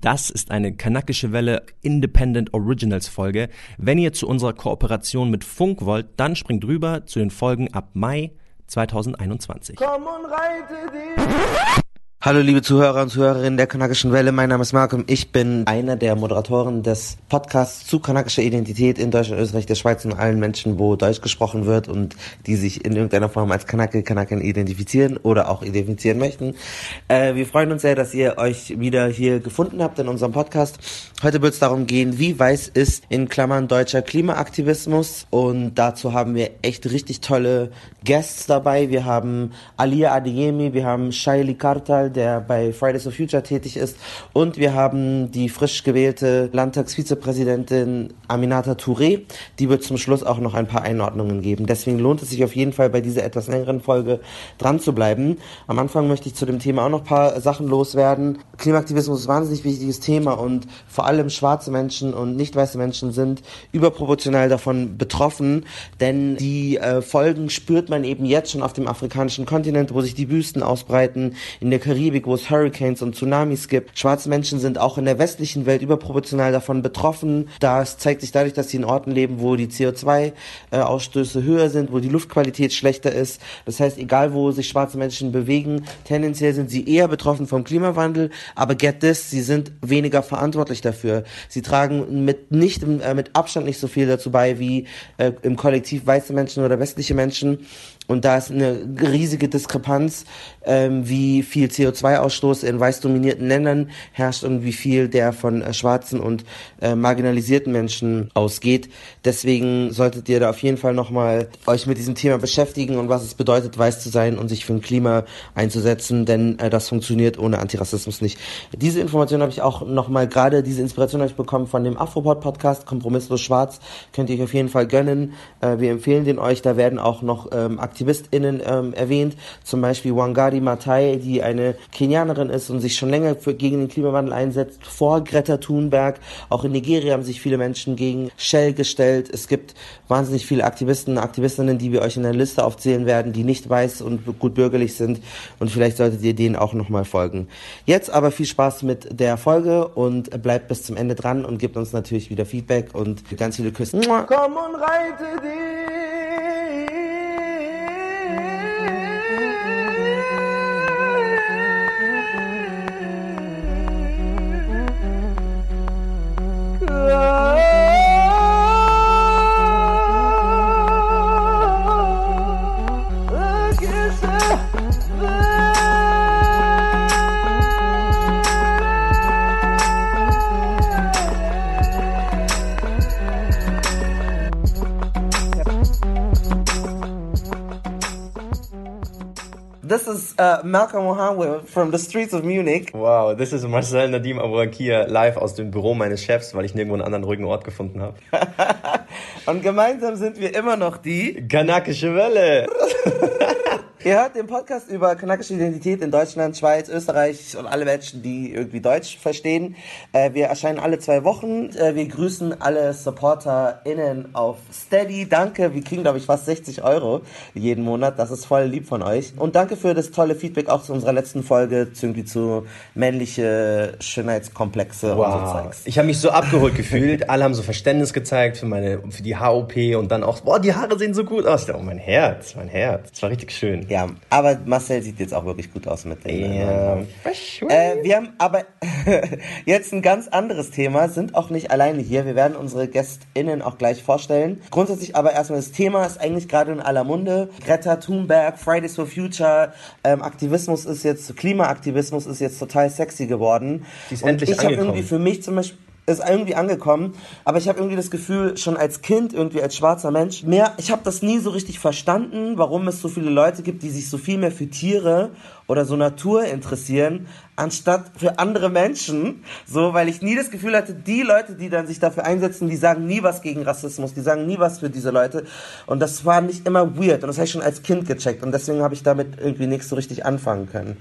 Das ist eine kanakische Welle Independent Originals Folge. Wenn ihr zu unserer Kooperation mit Funk wollt, dann springt rüber zu den Folgen ab Mai 2021. Komm und reite dich. Hallo liebe Zuhörer und Zuhörerinnen der Kanakischen Welle, mein Name ist Malcolm, ich bin einer der Moderatoren des Podcasts zu kanakischer Identität in Deutschland, Österreich, der Schweiz und allen Menschen, wo Deutsch gesprochen wird und die sich in irgendeiner Form als Kanake, Kanaken identifizieren oder auch identifizieren möchten. Äh, wir freuen uns sehr, dass ihr euch wieder hier gefunden habt in unserem Podcast. Heute wird es darum gehen, wie weiß ist in Klammern deutscher Klimaaktivismus und dazu haben wir echt richtig tolle Guests dabei. Wir haben Alia Adeyemi, wir haben Shaili Kartal, der bei Fridays for Future tätig ist. Und wir haben die frisch gewählte Landtagsvizepräsidentin Aminata Touré. Die wird zum Schluss auch noch ein paar Einordnungen geben. Deswegen lohnt es sich auf jeden Fall bei dieser etwas längeren Folge dran zu bleiben. Am Anfang möchte ich zu dem Thema auch noch ein paar Sachen loswerden. Klimaaktivismus ist ein wahnsinnig wichtiges Thema und vor allem schwarze Menschen und nicht weiße Menschen sind überproportional davon betroffen, denn die äh, Folgen spürt man eben jetzt schon auf dem afrikanischen Kontinent, wo sich die Wüsten ausbreiten, in der Karibik Karibik, wo es Hurricanes und Tsunamis gibt. Schwarze Menschen sind auch in der westlichen Welt überproportional davon betroffen. Das zeigt sich dadurch, dass sie in Orten leben, wo die CO2-Ausstöße höher sind, wo die Luftqualität schlechter ist. Das heißt, egal wo sich schwarze Menschen bewegen, tendenziell sind sie eher betroffen vom Klimawandel. Aber get this, sie sind weniger verantwortlich dafür. Sie tragen mit nicht äh, mit Abstand nicht so viel dazu bei wie äh, im Kollektiv weiße Menschen oder westliche Menschen. Und da ist eine riesige Diskrepanz, ähm, wie viel CO2-Ausstoß in weiß dominierten Ländern herrscht und wie viel der von äh, schwarzen und äh, marginalisierten Menschen ausgeht. Deswegen solltet ihr da auf jeden Fall nochmal euch mit diesem Thema beschäftigen und was es bedeutet, weiß zu sein und sich für ein Klima einzusetzen, denn äh, das funktioniert ohne Antirassismus nicht. Diese Information habe ich auch nochmal, gerade diese Inspiration habe ich bekommen von dem Afropod-Podcast, Kompromisslos Schwarz, könnt ihr euch auf jeden Fall gönnen. Äh, wir empfehlen den euch, da werden auch noch ähm, AktivistInnen ähm, erwähnt, zum Beispiel Wangari Matai, die eine Kenianerin ist und sich schon länger für, gegen den Klimawandel einsetzt, vor Greta Thunberg. Auch in Nigeria haben sich viele Menschen gegen Shell gestellt. Es gibt wahnsinnig viele Aktivisten, Aktivistinnen, die wir euch in der Liste aufzählen werden, die nicht weiß und gut bürgerlich sind und vielleicht solltet ihr denen auch nochmal folgen. Jetzt aber viel Spaß mit der Folge und bleibt bis zum Ende dran und gebt uns natürlich wieder Feedback und ganz viele Küssen. Komm und reite dich! Uh, Malcolm Mohammed from the streets of Munich. Wow, this is Marcel Nadim Abouakia live aus dem Büro meines Chefs, weil ich nirgendwo einen anderen ruhigen Ort gefunden habe. Und gemeinsam sind wir immer noch die Kanakische Welle. Ihr hört den Podcast über kanakische Identität in Deutschland, Schweiz, Österreich und alle Menschen, die irgendwie Deutsch verstehen. Äh, wir erscheinen alle zwei Wochen. Äh, wir grüßen alle SupporterInnen auf Steady. Danke, wir kriegen, glaube ich, fast 60 Euro jeden Monat. Das ist voll lieb von euch. Und danke für das tolle Feedback auch zu unserer letzten Folge, irgendwie zu männliche Schönheitskomplexe wow. und so Zeugs. Ich habe mich so abgeholt gefühlt. Alle haben so Verständnis gezeigt für meine, für die HOP und dann auch, boah, die Haare sehen so gut aus. Oh, mein Herz, mein Herz. Das war richtig schön. Ja, aber Marcel sieht jetzt auch wirklich gut aus mit dem. Ja. Äh, wir haben aber jetzt ein ganz anderes Thema, sind auch nicht alleine hier. Wir werden unsere GästInnen auch gleich vorstellen. Grundsätzlich aber erstmal das Thema ist eigentlich gerade in aller Munde. Greta Thunberg, Fridays for Future, ähm, Aktivismus ist jetzt, Klimaaktivismus ist jetzt total sexy geworden. Die ist Und endlich ich habe irgendwie für mich zum Beispiel ist irgendwie angekommen, aber ich habe irgendwie das Gefühl, schon als Kind, irgendwie als schwarzer Mensch, mehr, ich habe das nie so richtig verstanden, warum es so viele Leute gibt, die sich so viel mehr für Tiere oder so Natur interessieren, anstatt für andere Menschen. So, weil ich nie das Gefühl hatte, die Leute, die dann sich dafür einsetzen, die sagen nie was gegen Rassismus, die sagen nie was für diese Leute. Und das war nicht immer weird. Und das habe ich schon als Kind gecheckt. Und deswegen habe ich damit irgendwie nichts so richtig anfangen können.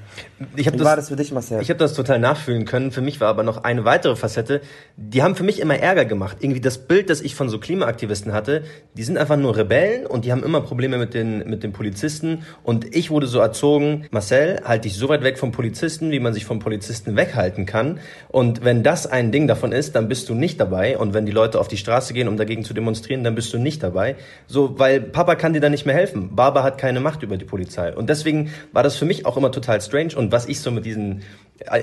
Ich Wie das, war das für dich, Marcel? Ich habe das total nachfühlen können. Für mich war aber noch eine weitere Facette. Die haben für mich immer Ärger gemacht. Irgendwie das Bild, das ich von so Klimaaktivisten hatte, die sind einfach nur Rebellen und die haben immer Probleme mit den, mit den Polizisten. Und ich wurde so erzogen, Marcel, Fall, halt dich so weit weg vom Polizisten, wie man sich vom Polizisten weghalten kann. Und wenn das ein Ding davon ist, dann bist du nicht dabei. Und wenn die Leute auf die Straße gehen, um dagegen zu demonstrieren, dann bist du nicht dabei. So, weil Papa kann dir da nicht mehr helfen. Baba hat keine Macht über die Polizei. Und deswegen war das für mich auch immer total strange. Und was ich so mit diesen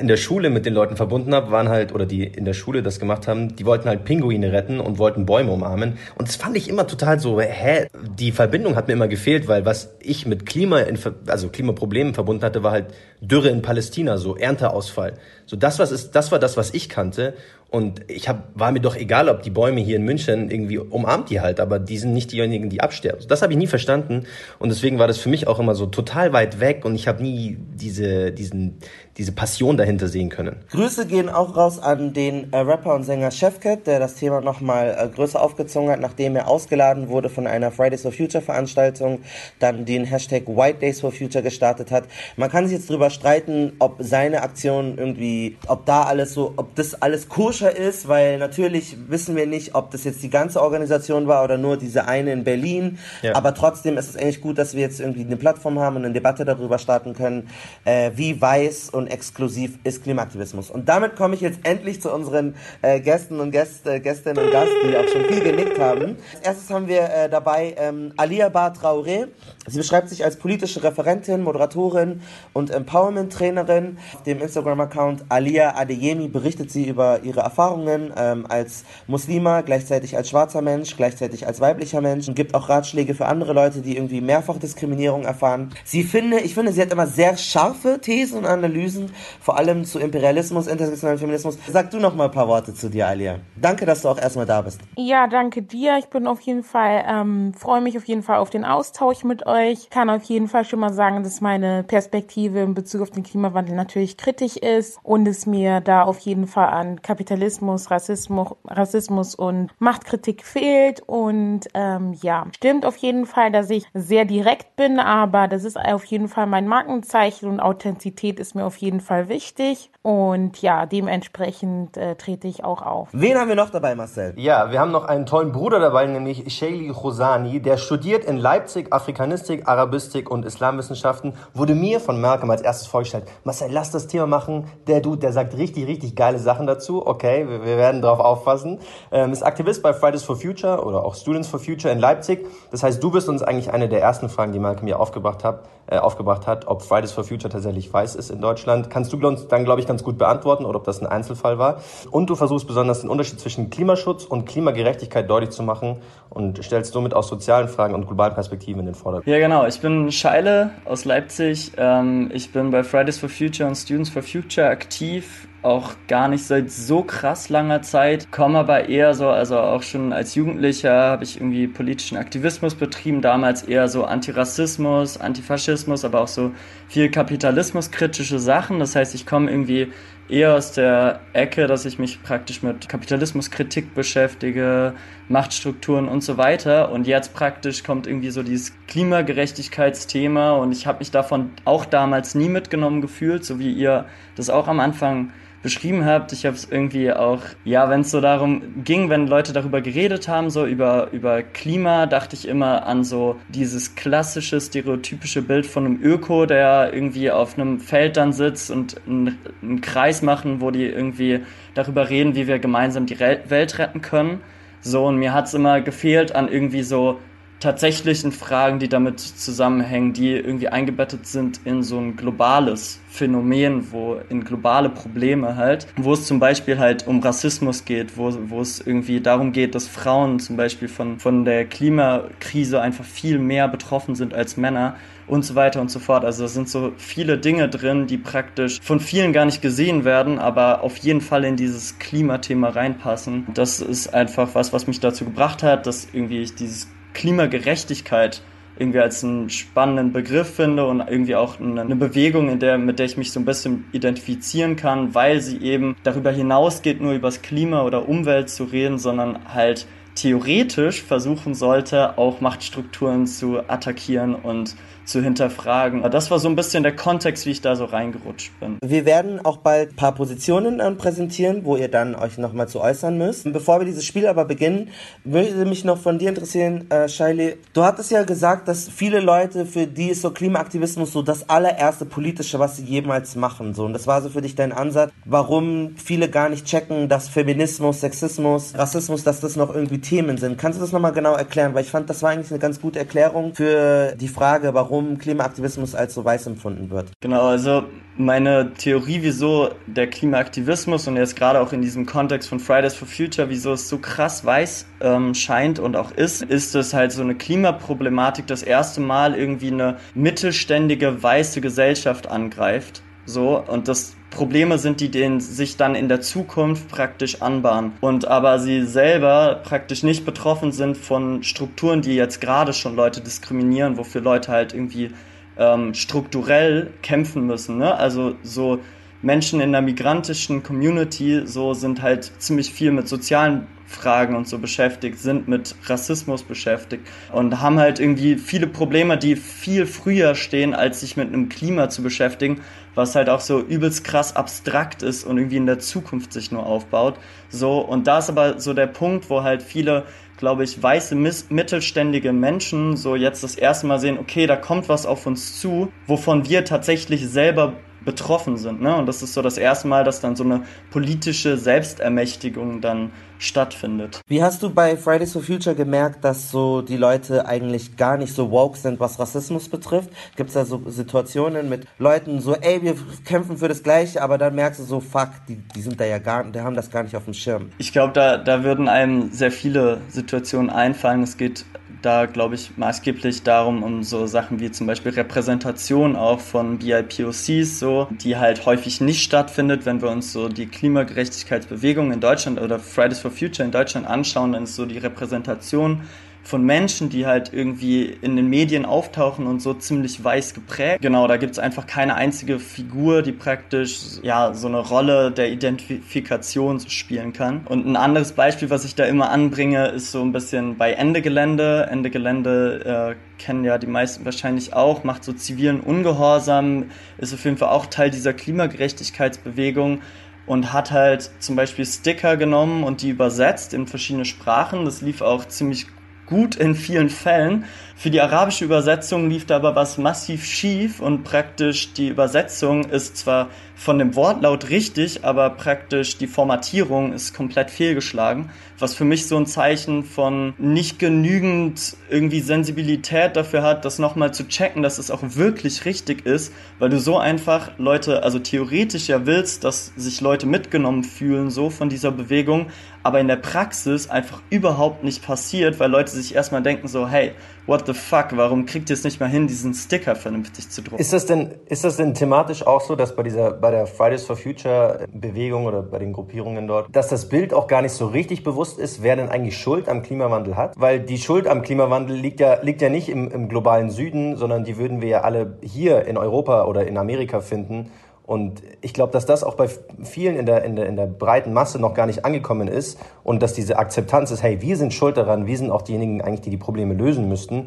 in der Schule mit den Leuten verbunden habe, waren halt, oder die in der Schule das gemacht haben, die wollten halt Pinguine retten und wollten Bäume umarmen. Und das fand ich immer total so, hä? Die Verbindung hat mir immer gefehlt, weil was ich mit Klima, in, also Klimaproblemen verbunden hatte, war halt Dürre in Palästina, so Ernteausfall. So das, was ist, das war das, was ich kannte. Und ich hab, war mir doch egal, ob die Bäume hier in München irgendwie umarmt die halt, aber die sind nicht diejenigen, die absterben. Das habe ich nie verstanden und deswegen war das für mich auch immer so total weit weg und ich habe nie diese, diesen, diese Passion dahinter sehen können. Grüße gehen auch raus an den äh, Rapper und Sänger Chefcat, der das Thema nochmal äh, größer aufgezogen hat, nachdem er ausgeladen wurde von einer Fridays for Future Veranstaltung, dann den Hashtag White Days for Future gestartet hat. Man kann sich jetzt drüber streiten, ob seine Aktion irgendwie, ob da alles so, ob das alles koscher ist, weil natürlich wissen wir nicht, ob das jetzt die ganze Organisation war oder nur diese eine in Berlin. Ja. Aber trotzdem ist es eigentlich gut, dass wir jetzt irgendwie eine Plattform haben und eine Debatte darüber starten können, äh, wie weiß und exklusiv ist Klimaaktivismus. Und damit komme ich jetzt endlich zu unseren äh, Gästen und Gäste, äh, Gästinnen und Gästen, die auch schon viel genickt haben. Als erstes haben wir äh, dabei ähm, Alia Bar Traoré. Sie beschreibt sich als politische Referentin, Moderatorin und Empowerment-Trainerin. Auf dem Instagram-Account Alia Adeyemi berichtet sie über ihre Erfahrungen ähm, als Muslima, gleichzeitig als schwarzer Mensch, gleichzeitig als weiblicher Mensch und gibt auch Ratschläge für andere Leute, die irgendwie mehrfach Diskriminierung erfahren. Sie finde, ich finde, sie hat immer sehr scharfe Thesen und Analysen, vor allem zu Imperialismus, intersektionalen Feminismus. Sag du noch mal ein paar Worte zu dir, Alia. Danke, dass du auch erstmal da bist. Ja, danke dir. Ich bin auf jeden Fall, ähm, freue mich auf jeden Fall auf den Austausch mit euch. Kann auf jeden Fall schon mal sagen, dass meine Perspektive in Bezug auf den Klimawandel natürlich kritisch ist und es mir da auf jeden Fall an Kapitalismus Kapitalismus, Rassismus, Rassismus und Machtkritik fehlt. Und ähm, ja, stimmt auf jeden Fall, dass ich sehr direkt bin, aber das ist auf jeden Fall mein Markenzeichen und Authentizität ist mir auf jeden Fall wichtig. Und ja, dementsprechend äh, trete ich auch auf. Wen haben wir noch dabei, Marcel? Ja, wir haben noch einen tollen Bruder dabei, nämlich Sheili Khosani. Der studiert in Leipzig Afrikanistik, Arabistik und Islamwissenschaften. Wurde mir von Malcolm als erstes vorgestellt. Marcel, lass das Thema machen. Der Dude, der sagt richtig, richtig geile Sachen dazu. Okay, wir, wir werden darauf aufpassen. Ähm, ist Aktivist bei Fridays for Future oder auch Students for Future in Leipzig. Das heißt, du bist uns eigentlich eine der ersten Fragen, die Malcolm mir aufgebracht hat, äh, aufgebracht hat, ob Fridays for Future tatsächlich weiß ist in Deutschland. Kannst du dann, glaube ich, ganz gut beantworten oder ob das ein Einzelfall war. Und du versuchst besonders den Unterschied zwischen Klimaschutz und Klimagerechtigkeit deutlich zu machen und stellst somit auch sozialen Fragen und globalen Perspektiven in den Vordergrund. Ja, genau. Ich bin Scheile aus Leipzig. Ähm, ich bin bei Fridays for Future und Students for Future aktiv auch gar nicht seit so krass langer Zeit, komme aber eher so, also auch schon als Jugendlicher habe ich irgendwie politischen Aktivismus betrieben, damals eher so Antirassismus, Antifaschismus, aber auch so viel kapitalismuskritische Sachen. Das heißt, ich komme irgendwie eher aus der Ecke, dass ich mich praktisch mit Kapitalismuskritik beschäftige, Machtstrukturen und so weiter. Und jetzt praktisch kommt irgendwie so dieses Klimagerechtigkeitsthema und ich habe mich davon auch damals nie mitgenommen gefühlt, so wie ihr das auch am Anfang beschrieben habt. Ich habe es irgendwie auch, ja, wenn es so darum ging, wenn Leute darüber geredet haben, so über, über Klima, dachte ich immer an so dieses klassische, stereotypische Bild von einem Öko, der irgendwie auf einem Feld dann sitzt und einen, Kreis machen, wo die irgendwie darüber reden, wie wir gemeinsam die Welt retten können. So, und mir hat es immer gefehlt an irgendwie so tatsächlichen Fragen, die damit zusammenhängen, die irgendwie eingebettet sind in so ein globales Phänomen, wo in globale Probleme halt, wo es zum Beispiel halt um Rassismus geht, wo, wo es irgendwie darum geht, dass Frauen zum Beispiel von, von der Klimakrise einfach viel mehr betroffen sind als Männer und so weiter und so fort. Also da sind so viele Dinge drin, die praktisch von vielen gar nicht gesehen werden, aber auf jeden Fall in dieses Klimathema reinpassen. Das ist einfach was, was mich dazu gebracht hat, dass irgendwie ich dieses Klimagerechtigkeit irgendwie als einen spannenden Begriff finde und irgendwie auch eine Bewegung, in der, mit der ich mich so ein bisschen identifizieren kann, weil sie eben darüber hinausgeht, nur über das Klima oder Umwelt zu reden, sondern halt theoretisch versuchen sollte, auch Machtstrukturen zu attackieren und zu hinterfragen. Das war so ein bisschen der Kontext, wie ich da so reingerutscht bin. Wir werden auch bald ein paar Positionen äh, präsentieren, wo ihr dann euch nochmal zu äußern müsst. Bevor wir dieses Spiel aber beginnen, würde mich noch von dir interessieren, äh, Shaili. Du hattest ja gesagt, dass viele Leute, für die ist so Klimaaktivismus so das allererste politische, was sie jemals machen. So. Und das war so für dich dein Ansatz, warum viele gar nicht checken, dass Feminismus, Sexismus, Rassismus, dass das noch irgendwie Themen sind. Kannst du das nochmal genau erklären? Weil ich fand, das war eigentlich eine ganz gute Erklärung für die Frage, warum warum Klimaaktivismus als so weiß empfunden wird. Genau, also meine Theorie, wieso der Klimaaktivismus und jetzt gerade auch in diesem Kontext von Fridays for Future, wieso es so krass weiß ähm, scheint und auch ist, ist es halt so eine Klimaproblematik das erste Mal irgendwie eine mittelständige weiße Gesellschaft angreift. So, und das Probleme sind, die denen sich dann in der Zukunft praktisch anbahnen. Und aber sie selber praktisch nicht betroffen sind von Strukturen, die jetzt gerade schon Leute diskriminieren, wofür Leute halt irgendwie ähm, strukturell kämpfen müssen. Ne? Also so Menschen in der migrantischen Community so sind halt ziemlich viel mit sozialen Fragen und so beschäftigt, sind mit Rassismus beschäftigt und haben halt irgendwie viele Probleme, die viel früher stehen, als sich mit einem Klima zu beschäftigen, was halt auch so übelst krass abstrakt ist und irgendwie in der Zukunft sich nur aufbaut. So, und da ist aber so der Punkt, wo halt viele, glaube ich, weiße mittelständige Menschen so jetzt das erste Mal sehen, okay, da kommt was auf uns zu, wovon wir tatsächlich selber betroffen sind. Ne? Und das ist so das erste Mal, dass dann so eine politische Selbstermächtigung dann stattfindet. Wie hast du bei Fridays for Future gemerkt, dass so die Leute eigentlich gar nicht so woke sind, was Rassismus betrifft? Gibt es da so Situationen mit Leuten so, ey, wir kämpfen für das Gleiche, aber dann merkst du so, fuck, die, die sind da ja gar, die haben das gar nicht auf dem Schirm. Ich glaube, da, da würden einem sehr viele Situationen einfallen. Es geht da, glaube ich, maßgeblich darum, um so Sachen wie zum Beispiel Repräsentation auch von BIPOCs, so, die halt häufig nicht stattfindet, wenn wir uns so die Klimagerechtigkeitsbewegung in Deutschland oder Fridays for Future in Deutschland anschauen, dann ist so die Repräsentation von Menschen, die halt irgendwie in den Medien auftauchen und so ziemlich weiß geprägt. Genau, da gibt's einfach keine einzige Figur, die praktisch ja so eine Rolle der Identifikation spielen kann. Und ein anderes Beispiel, was ich da immer anbringe, ist so ein bisschen bei Ende Gelände. Ende Gelände äh, kennen ja die meisten wahrscheinlich auch, macht so zivilen Ungehorsam, ist auf jeden Fall auch Teil dieser Klimagerechtigkeitsbewegung und hat halt zum Beispiel Sticker genommen und die übersetzt in verschiedene Sprachen. Das lief auch ziemlich gut in vielen Fällen. Für die arabische Übersetzung lief da aber was massiv schief und praktisch die Übersetzung ist zwar von dem Wortlaut richtig, aber praktisch die Formatierung ist komplett fehlgeschlagen, was für mich so ein Zeichen von nicht genügend irgendwie Sensibilität dafür hat, das nochmal zu checken, dass es auch wirklich richtig ist, weil du so einfach Leute, also theoretisch ja willst, dass sich Leute mitgenommen fühlen, so von dieser Bewegung, aber in der Praxis einfach überhaupt nicht passiert, weil Leute sich erstmal denken so, hey, what the fuck, warum kriegt ihr es nicht mal hin, diesen Sticker vernünftig zu drucken? Ist das denn, ist das denn thematisch auch so, dass bei dieser, bei der Fridays for Future Bewegung oder bei den Gruppierungen dort, dass das Bild auch gar nicht so richtig bewusst ist, wer denn eigentlich Schuld am Klimawandel hat? Weil die Schuld am Klimawandel liegt ja, liegt ja nicht im, im globalen Süden, sondern die würden wir ja alle hier in Europa oder in Amerika finden. Und ich glaube, dass das auch bei vielen in der, in, der, in der breiten Masse noch gar nicht angekommen ist und dass diese Akzeptanz ist, hey, wir sind schuld daran, wir sind auch diejenigen eigentlich, die die Probleme lösen müssten,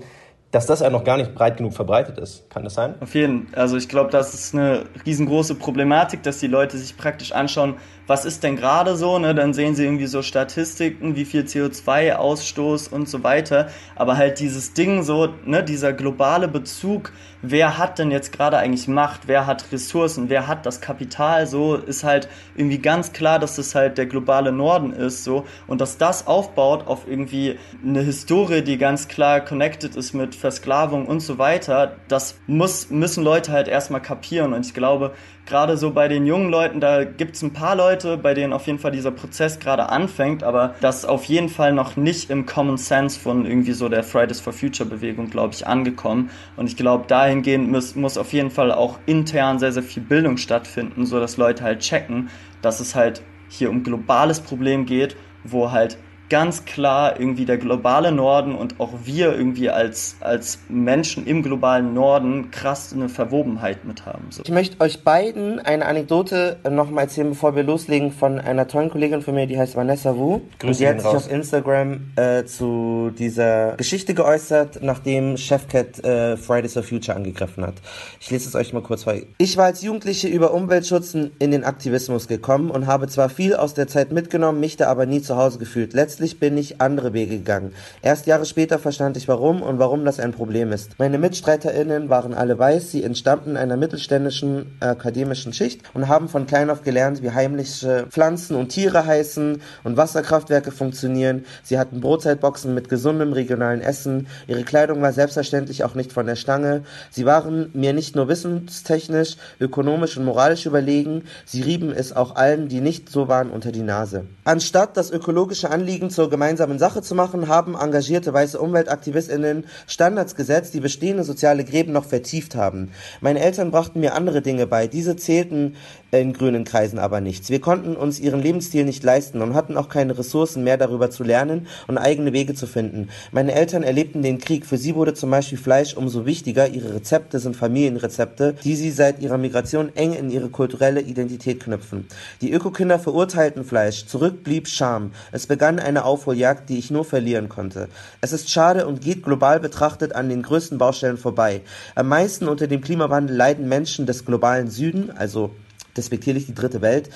dass das ja noch gar nicht breit genug verbreitet ist. Kann das sein? Auf jeden Fall. Also ich glaube, das ist eine riesengroße Problematik, dass die Leute sich praktisch anschauen, was ist denn gerade so, ne? Dann sehen sie irgendwie so Statistiken, wie viel CO2-Ausstoß und so weiter. Aber halt dieses Ding so, ne, dieser globale Bezug, wer hat denn jetzt gerade eigentlich Macht, wer hat Ressourcen, wer hat das Kapital, so ist halt irgendwie ganz klar, dass das halt der globale Norden ist, so. Und dass das aufbaut auf irgendwie eine Historie, die ganz klar connected ist mit Versklavung und so weiter, das muss, müssen Leute halt erstmal kapieren. Und ich glaube, gerade so bei den jungen Leuten, da gibt es ein paar Leute, bei denen auf jeden Fall dieser Prozess gerade anfängt, aber das auf jeden Fall noch nicht im Common Sense von irgendwie so der Fridays for Future Bewegung, glaube ich, angekommen. Und ich glaube, dahingehend muss, muss auf jeden Fall auch intern sehr, sehr viel Bildung stattfinden, so dass Leute halt checken, dass es halt hier um globales Problem geht, wo halt ganz klar irgendwie der globale Norden und auch wir irgendwie als, als Menschen im globalen Norden krass eine Verwobenheit mit haben. So. Ich möchte euch beiden eine Anekdote nochmal erzählen, bevor wir loslegen, von einer tollen Kollegin von mir, die heißt Vanessa Wu. Grüße und die hat sich auf Instagram äh, zu dieser Geschichte geäußert, nachdem Chefcat äh, Fridays for Future angegriffen hat. Ich lese es euch mal kurz vor. Ich war als Jugendliche über Umweltschutz in den Aktivismus gekommen und habe zwar viel aus der Zeit mitgenommen, mich da aber nie zu Hause gefühlt. Letztlich bin ich andere Wege gegangen. Erst Jahre später verstand ich warum und warum das ein Problem ist. Meine MitstreiterInnen waren alle weiß, sie entstammten einer mittelständischen akademischen Schicht und haben von klein auf gelernt, wie heimliche Pflanzen und Tiere heißen und Wasserkraftwerke funktionieren. Sie hatten Brotzeitboxen mit gesundem regionalen Essen. Ihre Kleidung war selbstverständlich auch nicht von der Stange. Sie waren mir nicht nur wissenstechnisch, ökonomisch und moralisch überlegen, sie rieben es auch allen, die nicht so waren, unter die Nase. Anstatt das ökologische Anliegen zur gemeinsamen Sache zu machen, haben engagierte weiße UmweltaktivistInnen Standards gesetzt, die bestehende soziale Gräben noch vertieft haben. Meine Eltern brachten mir andere Dinge bei. Diese zählten in grünen Kreisen aber nichts. Wir konnten uns ihren Lebensstil nicht leisten und hatten auch keine Ressourcen mehr darüber zu lernen und eigene Wege zu finden. Meine Eltern erlebten den Krieg. Für sie wurde zum Beispiel Fleisch umso wichtiger. Ihre Rezepte sind Familienrezepte, die sie seit ihrer Migration eng in ihre kulturelle Identität knüpfen. Die Ökokinder verurteilten Fleisch. Zurück blieb Scham. Es begann eine Aufholjagd, die ich nur verlieren konnte. Es ist schade und geht global betrachtet an den größten Baustellen vorbei. Am meisten unter dem Klimawandel leiden Menschen des globalen Süden, also despektierlich die dritte Welt.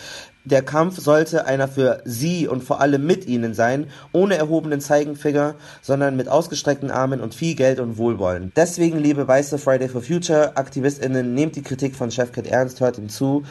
Der Kampf sollte einer für sie und vor allem mit ihnen sein, ohne erhobenen Zeigenfinger, sondern mit ausgestreckten Armen und viel Geld und Wohlwollen. Deswegen, liebe weiße Friday for Future AktivistInnen, nehmt die Kritik von Chefcat ernst, hört ihm zu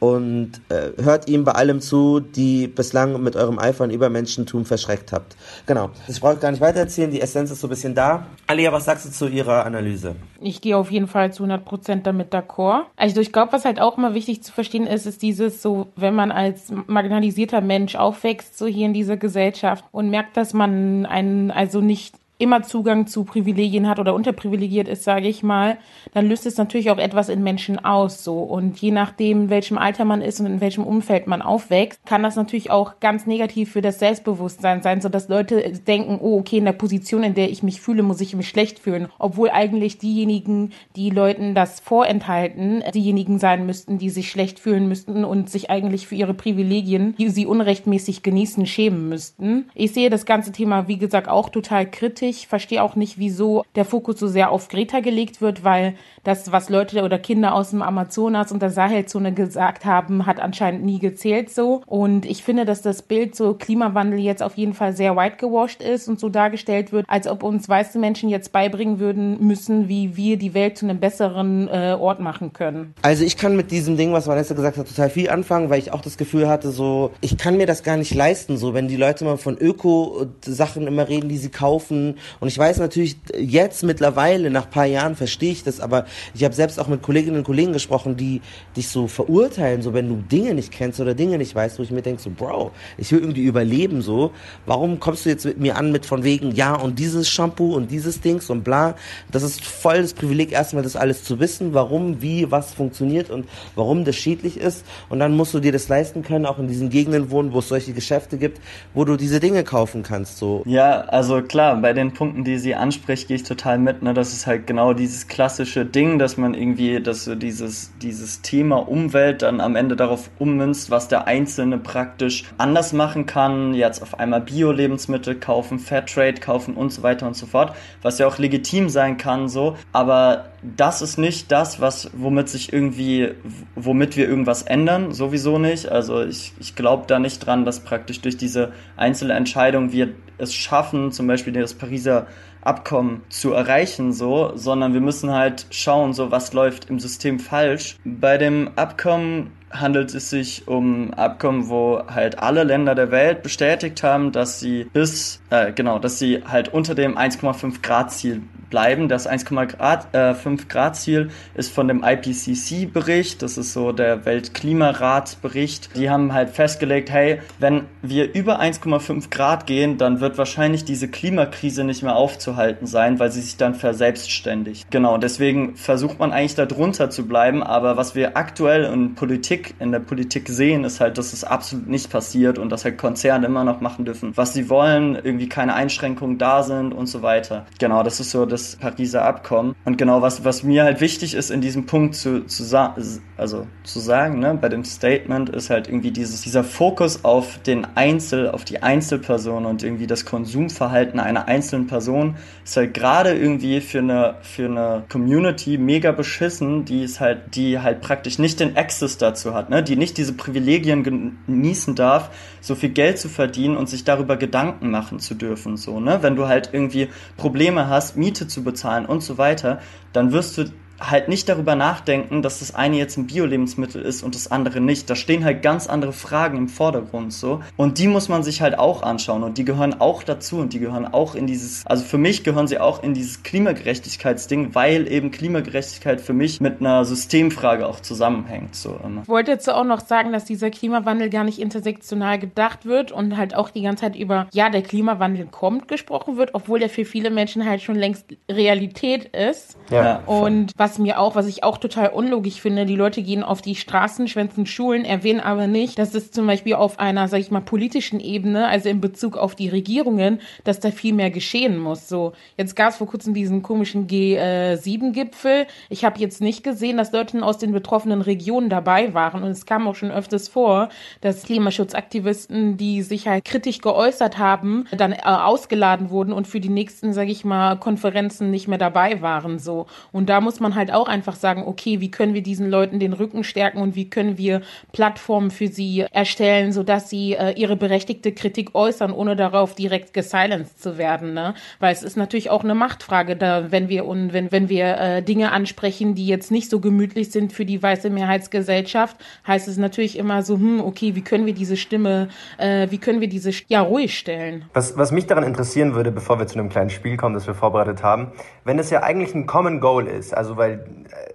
und äh, hört ihm bei allem zu, die bislang mit eurem Eifer und Übermenschentum verschreckt habt. Genau. Ich brauche gar nicht weitererzählen, die Essenz ist so ein bisschen da. Alia, was sagst du zu ihrer Analyse? Ich gehe auf jeden Fall zu 100% damit d'accord. Also ich glaube, was halt auch immer wichtig zu verstehen ist, ist dieses so, wenn man als marginalisierter Mensch aufwächst, so hier in dieser Gesellschaft und merkt, dass man einen also nicht immer Zugang zu Privilegien hat oder unterprivilegiert ist, sage ich mal, dann löst es natürlich auch etwas in Menschen aus so. Und je nachdem, in welchem Alter man ist und in welchem Umfeld man aufwächst, kann das natürlich auch ganz negativ für das Selbstbewusstsein sein, so dass Leute denken, oh okay, in der Position, in der ich mich fühle, muss ich mich schlecht fühlen, obwohl eigentlich diejenigen, die Leuten das vorenthalten, diejenigen sein müssten, die sich schlecht fühlen müssten und sich eigentlich für ihre Privilegien, die sie unrechtmäßig genießen, schämen müssten. Ich sehe das ganze Thema, wie gesagt, auch total kritisch ich verstehe auch nicht, wieso der Fokus so sehr auf Greta gelegt wird, weil das, was Leute oder Kinder aus dem Amazonas und der Sahelzone gesagt haben, hat anscheinend nie gezählt so. Und ich finde, dass das Bild so Klimawandel jetzt auf jeden Fall sehr whitewashed ist und so dargestellt wird, als ob uns weiße Menschen jetzt beibringen würden müssen, wie wir die Welt zu einem besseren äh, Ort machen können. Also ich kann mit diesem Ding, was Vanessa gesagt hat, total viel anfangen, weil ich auch das Gefühl hatte, so, ich kann mir das gar nicht leisten, so, wenn die Leute mal von Öko-Sachen immer reden, die sie kaufen und ich weiß natürlich jetzt mittlerweile, nach paar Jahren verstehe ich das, aber ich habe selbst auch mit Kolleginnen und Kollegen gesprochen, die dich so verurteilen, so wenn du Dinge nicht kennst oder Dinge nicht weißt, wo ich mir denke, so Bro, ich will irgendwie überleben, so, warum kommst du jetzt mit mir an mit von wegen, ja und dieses Shampoo und dieses Dings und bla, das ist voll das Privileg erstmal das alles zu wissen, warum, wie, was funktioniert und warum das schädlich ist. Und dann musst du dir das leisten können, auch in diesen Gegenden wohnen, wo es solche Geschäfte gibt, wo du diese Dinge kaufen kannst, so. Ja, also klar, bei den Punkten, die sie anspricht, gehe ich total mit. Ne? Das ist halt genau dieses klassische Ding, dass man irgendwie, dass so dieses, dieses Thema Umwelt dann am Ende darauf ummünzt, was der Einzelne praktisch anders machen kann. Jetzt auf einmal Bio-Lebensmittel kaufen, Fairtrade kaufen und so weiter und so fort, was ja auch legitim sein kann, so. Aber das ist nicht das, was, womit sich irgendwie, womit wir irgendwas ändern, sowieso nicht. Also ich, ich glaube da nicht dran, dass praktisch durch diese einzelne Entscheidung wir es schaffen, zum Beispiel das Pariser Abkommen zu erreichen, so, sondern wir müssen halt schauen, so was läuft im System falsch. Bei dem Abkommen handelt es sich um Abkommen, wo halt alle Länder der Welt bestätigt haben, dass sie bis, äh, genau, dass sie halt unter dem 1,5 Grad Ziel bleiben. Das 1,5 Grad, äh, Grad Ziel ist von dem IPCC-Bericht, das ist so der Weltklimarat-Bericht. Die haben halt festgelegt, hey, wenn wir über 1,5 Grad gehen, dann wird wahrscheinlich diese Klimakrise nicht mehr aufzuhalten sein, weil sie sich dann verselbstständigt. Genau, deswegen versucht man eigentlich da drunter zu bleiben, aber was wir aktuell in Politik, in der Politik sehen, ist halt, dass es absolut nicht passiert und dass halt Konzerne immer noch machen dürfen, was sie wollen, irgendwie keine Einschränkungen da sind und so weiter. Genau, das ist so das Pariser Abkommen. Und genau, was, was mir halt wichtig ist in diesem Punkt zu, zu, sa also, zu sagen, ne, bei dem Statement ist halt irgendwie dieses, dieser Fokus auf den Einzel, auf die Einzelperson und irgendwie das Konsumverhalten einer einzelnen Person ist halt gerade irgendwie für eine, für eine Community mega beschissen, die ist halt, die halt praktisch nicht den Access dazu hat, ne, die nicht diese Privilegien genießen darf, so viel Geld zu verdienen und sich darüber Gedanken machen zu dürfen, so, ne, wenn du halt irgendwie Probleme hast, Miete zu bezahlen und so weiter, dann wirst du halt nicht darüber nachdenken, dass das eine jetzt ein Bio-Lebensmittel ist und das andere nicht. Da stehen halt ganz andere Fragen im Vordergrund so. Und die muss man sich halt auch anschauen und die gehören auch dazu und die gehören auch in dieses, also für mich gehören sie auch in dieses Klimagerechtigkeitsding, weil eben Klimagerechtigkeit für mich mit einer Systemfrage auch zusammenhängt. So immer. Ich wollte jetzt auch noch sagen, dass dieser Klimawandel gar nicht intersektional gedacht wird und halt auch die ganze Zeit über, ja, der Klimawandel kommt gesprochen wird, obwohl der für viele Menschen halt schon längst Realität ist. Ja. Und was was mir auch, was ich auch total unlogisch finde, die Leute gehen auf die Straßen, schwänzen Schulen, erwähnen aber nicht, dass es zum Beispiel auf einer, sag ich mal, politischen Ebene, also in Bezug auf die Regierungen, dass da viel mehr geschehen muss. So, jetzt gab es vor kurzem diesen komischen G7-Gipfel. Ich habe jetzt nicht gesehen, dass Leute aus den betroffenen Regionen dabei waren. Und es kam auch schon öfters vor, dass Klimaschutzaktivisten, die sich halt kritisch geäußert haben, dann äh, ausgeladen wurden und für die nächsten, sag ich mal, Konferenzen nicht mehr dabei waren. So. Und da muss man halt halt auch einfach sagen, okay, wie können wir diesen Leuten den Rücken stärken und wie können wir Plattformen für sie erstellen, sodass sie äh, ihre berechtigte Kritik äußern, ohne darauf direkt gesilenced zu werden. Ne? Weil es ist natürlich auch eine Machtfrage, da wenn wir und wenn, wenn wir äh, Dinge ansprechen, die jetzt nicht so gemütlich sind für die weiße Mehrheitsgesellschaft, heißt es natürlich immer so, hm, okay, wie können wir diese Stimme, äh, wie können wir diese ja ruhig stellen? Was, was mich daran interessieren würde, bevor wir zu einem kleinen Spiel kommen, das wir vorbereitet haben, wenn es ja eigentlich ein Common Goal ist, also weil weil,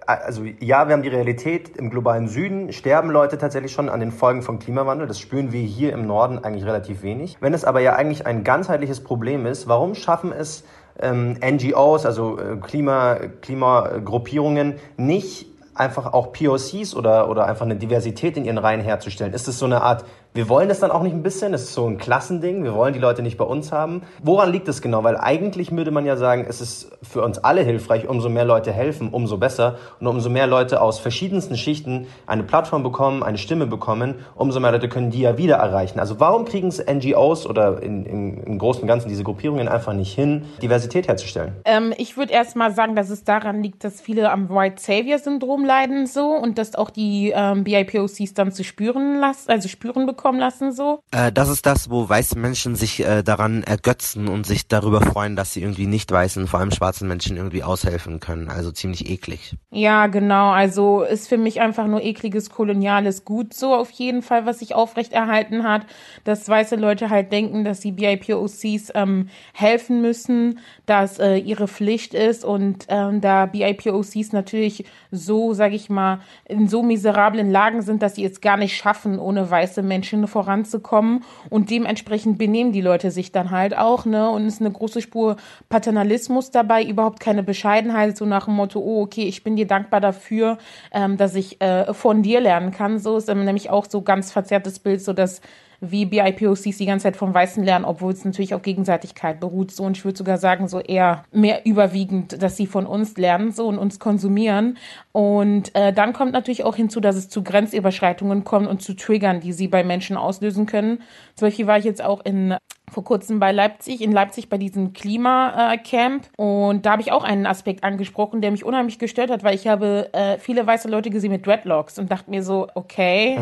äh, also ja, wir haben die Realität, im globalen Süden sterben Leute tatsächlich schon an den Folgen vom Klimawandel. Das spüren wir hier im Norden eigentlich relativ wenig. Wenn es aber ja eigentlich ein ganzheitliches Problem ist, warum schaffen es ähm, NGOs, also äh, Klima, Klimagruppierungen, nicht einfach auch POCs oder, oder einfach eine Diversität in ihren Reihen herzustellen? Ist es so eine Art wir wollen das dann auch nicht ein bisschen, das ist so ein Klassending, wir wollen die Leute nicht bei uns haben. Woran liegt es genau? Weil eigentlich würde man ja sagen, es ist für uns alle hilfreich, umso mehr Leute helfen, umso besser. Und umso mehr Leute aus verschiedensten Schichten eine Plattform bekommen, eine Stimme bekommen, umso mehr Leute können die ja wieder erreichen. Also warum kriegen es NGOs oder in, in, im Großen und Ganzen diese Gruppierungen einfach nicht hin, Diversität herzustellen? Ähm, ich würde erst mal sagen, dass es daran liegt, dass viele am White Savior Syndrom leiden so und dass auch die ähm, BIPOCs dann zu spüren lassen, also spüren bekommen kommen lassen so? Äh, das ist das, wo weiße Menschen sich äh, daran ergötzen und sich darüber freuen, dass sie irgendwie nicht weißen, vor allem schwarzen Menschen irgendwie aushelfen können. Also ziemlich eklig. Ja, genau. Also ist für mich einfach nur ekliges koloniales Gut so auf jeden Fall, was sich aufrechterhalten hat, dass weiße Leute halt denken, dass die BIPOCs ähm, helfen müssen, dass äh, ihre Pflicht ist und ähm, da BIPOCs natürlich so, sage ich mal, in so miserablen Lagen sind, dass sie es gar nicht schaffen, ohne weiße Menschen Menschen voranzukommen und dementsprechend benehmen die Leute sich dann halt auch, ne? Und es ist eine große Spur Paternalismus dabei, überhaupt keine Bescheidenheit, so nach dem Motto, oh, okay, ich bin dir dankbar dafür, ähm, dass ich äh, von dir lernen kann. So ist nämlich auch so ganz verzerrtes Bild, so dass wie BIPOCs die ganze Zeit vom Weißen lernen, obwohl es natürlich auf Gegenseitigkeit beruht. So, und ich würde sogar sagen, so eher mehr überwiegend, dass sie von uns lernen so und uns konsumieren. Und äh, dann kommt natürlich auch hinzu, dass es zu Grenzüberschreitungen kommt und zu Triggern, die sie bei Menschen auslösen können. Zum Beispiel war ich jetzt auch in vor kurzem bei Leipzig, in Leipzig bei diesem Klimacamp. Und da habe ich auch einen Aspekt angesprochen, der mich unheimlich gestört hat, weil ich habe äh, viele weiße Leute gesehen mit Dreadlocks und dachte mir so, okay,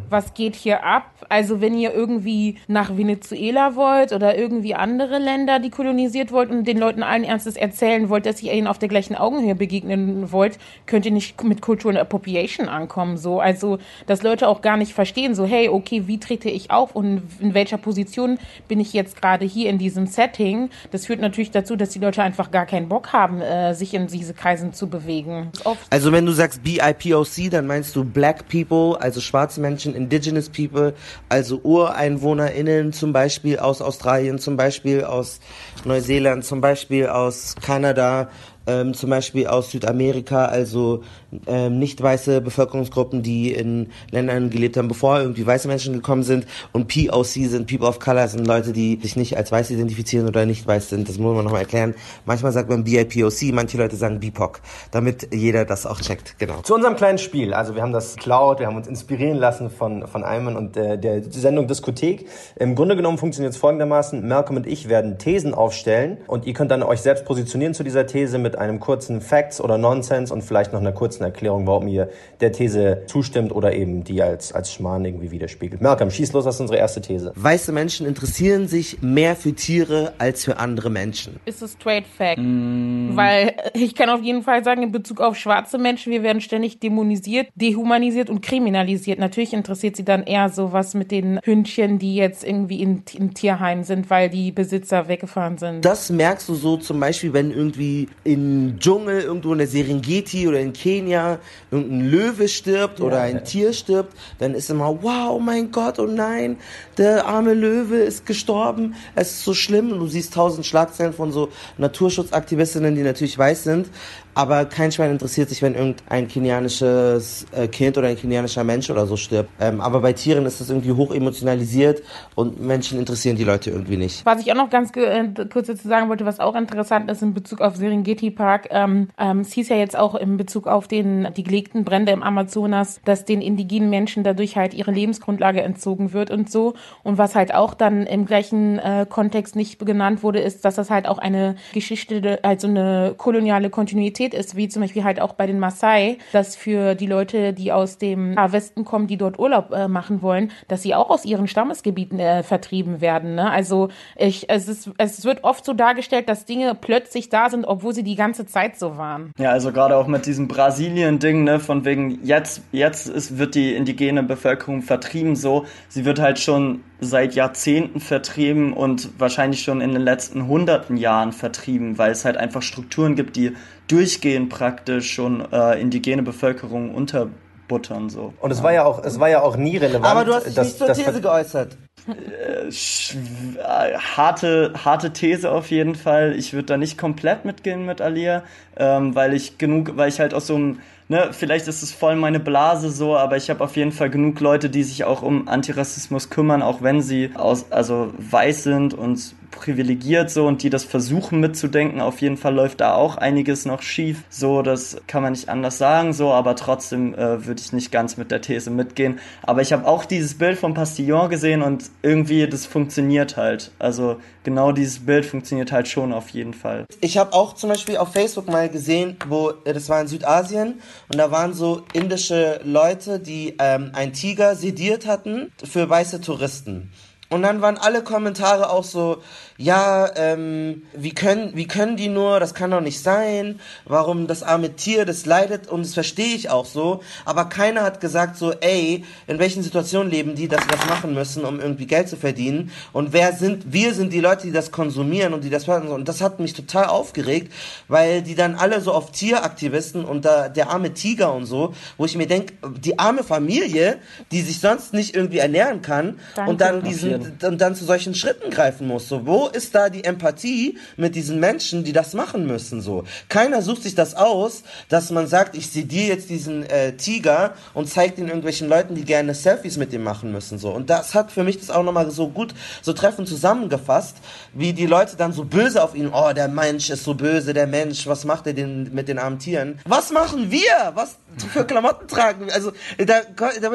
was geht hier ab? Also wenn ihr irgendwie nach Venezuela wollt oder irgendwie andere Länder, die kolonisiert wollt und den Leuten allen Ernstes erzählen wollt, dass ihr ihnen auf der gleichen Augenhöhe begegnen wollt, könnt ihr nicht mit Cultural Appropriation ankommen. So, also dass Leute auch gar nicht verstehen, so hey, okay, wie trete ich auf und in welcher Position bin ich jetzt gerade hier in diesem Setting. Das führt natürlich dazu, dass die Leute einfach gar keinen Bock haben, äh, sich in diese Kreisen zu bewegen. Also wenn du sagst BIPOC, dann meinst du Black People, also schwarze Menschen, Indigenous People, also UreinwohnerInnen zum Beispiel aus Australien, zum Beispiel aus Neuseeland, zum Beispiel aus Kanada, ähm, zum Beispiel aus Südamerika, also ähm, nicht weiße Bevölkerungsgruppen, die in Ländern gelebt haben, bevor irgendwie weiße Menschen gekommen sind. Und POC sind People of Color, sind Leute, die sich nicht als weiß identifizieren oder nicht weiß sind. Das muss man nochmal erklären. Manchmal sagt man BIPOC, manche Leute sagen BIPOC, damit jeder das auch checkt. Genau. Zu unserem kleinen Spiel. Also wir haben das Cloud, wir haben uns inspirieren lassen von, von Ayman und äh, der Sendung Diskothek. Im Grunde genommen funktioniert es folgendermaßen. Malcolm und ich werden Thesen aufstellen und ihr könnt dann euch selbst positionieren zu dieser These mit einem kurzen Facts oder Nonsense und vielleicht noch einer kurzen Erklärung, warum ihr der These zustimmt oder eben die als, als Schmarrn irgendwie widerspiegelt. Malcolm, schieß los, das ist unsere erste These. Weiße Menschen interessieren sich mehr für Tiere als für andere Menschen. Ist es straight fact. Mm. Weil ich kann auf jeden Fall sagen, in Bezug auf schwarze Menschen, wir werden ständig dämonisiert, dehumanisiert und kriminalisiert. Natürlich interessiert sie dann eher sowas mit den Hündchen, die jetzt irgendwie in, in Tierheim sind, weil die Besitzer weggefahren sind. Das merkst du so zum Beispiel, wenn irgendwie in Dschungel, irgendwo in der Serengeti oder in Kenia, irgendein Löwe stirbt oder ein. Tier stirbt, dann ist immer, wow, mein Gott, oh nein, der arme Löwe ist gestorben, es ist so schlimm. Und du siehst tausend Schlagzeilen von so Naturschutzaktivistinnen, die natürlich weiß sind, aber kein Schwein interessiert sich, wenn irgendein kenianisches äh, Kind oder ein kenianischer Mensch oder so stirbt. Ähm, aber bei Tieren ist das irgendwie hoch emotionalisiert und Menschen interessieren die Leute irgendwie nicht. Was ich auch noch ganz äh, kurz dazu sagen wollte, was auch interessant ist in Bezug auf Serengeti Park, ähm, ähm, es hieß ja jetzt auch in Bezug auf den, die gelegten Brände im Amazonas, dass den indigenen Menschen dadurch halt ihre Lebensgrundlage entzogen wird und so. Und was halt auch dann im gleichen äh, Kontext nicht genannt wurde, ist, dass das halt auch eine Geschichte, also eine koloniale Kontinuität Realität ist, wie zum Beispiel halt auch bei den Maasai, dass für die Leute, die aus dem Westen kommen, die dort Urlaub äh, machen wollen, dass sie auch aus ihren Stammesgebieten äh, vertrieben werden. Ne? Also ich, es, ist, es wird oft so dargestellt, dass Dinge plötzlich da sind, obwohl sie die ganze Zeit so waren. Ja, also gerade auch mit diesem Brasilien-Ding, ne, von wegen jetzt, jetzt ist, wird die indigene Bevölkerung vertrieben so. Sie wird halt schon seit Jahrzehnten vertrieben und wahrscheinlich schon in den letzten hunderten Jahren vertrieben, weil es halt einfach Strukturen gibt, die durchgehend praktisch schon äh, indigene Bevölkerung unterbuttern so. Und es war ja auch, es war ja auch nie relevant. Aber du hast dich dass, nicht zur These geäußert. Äh, äh, harte, harte These auf jeden Fall. Ich würde da nicht komplett mitgehen mit Alia, ähm, weil ich genug, weil ich halt aus so einem ne, vielleicht ist es voll meine Blase so, aber ich habe auf jeden Fall genug Leute, die sich auch um Antirassismus kümmern, auch wenn sie aus, also weiß sind und privilegiert so und die das versuchen mitzudenken. Auf jeden Fall läuft da auch einiges noch schief. So, das kann man nicht anders sagen, so, aber trotzdem äh, würde ich nicht ganz mit der These mitgehen. Aber ich habe auch dieses Bild vom Pastillon gesehen und irgendwie das funktioniert halt. Also genau dieses Bild funktioniert halt schon auf jeden Fall. Ich habe auch zum Beispiel auf Facebook mal gesehen, wo das war in Südasien und da waren so indische Leute, die ähm, einen Tiger sediert hatten für weiße Touristen. Und dann waren alle Kommentare auch so, ja, ähm, wie können, wie können die nur, das kann doch nicht sein, warum das arme Tier, das leidet? Und das verstehe ich auch so, aber keiner hat gesagt so, ey, in welchen Situationen leben die, dass sie das machen müssen, um irgendwie Geld zu verdienen? Und wer sind, wir sind die Leute, die das konsumieren und die das machen. Und das hat mich total aufgeregt, weil die dann alle so auf Tieraktivisten und da, der arme Tiger und so, wo ich mir denke, die arme Familie, die sich sonst nicht irgendwie ernähren kann Danke. und dann diesen, und dann zu solchen Schritten greifen muss, so, wo ist da die Empathie mit diesen Menschen, die das machen müssen? So, keiner sucht sich das aus, dass man sagt, ich sehe dir jetzt diesen äh, Tiger und zeigt ihn irgendwelchen Leuten, die gerne Selfies mit ihm machen müssen. So, und das hat für mich das auch nochmal so gut, so treffend zusammengefasst, wie die Leute dann so böse auf ihn. Oh, der Mensch ist so böse, der Mensch. Was macht er denn mit den armen Tieren? Was machen wir? Was für Klamotten tragen? Also da, da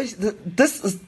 das ist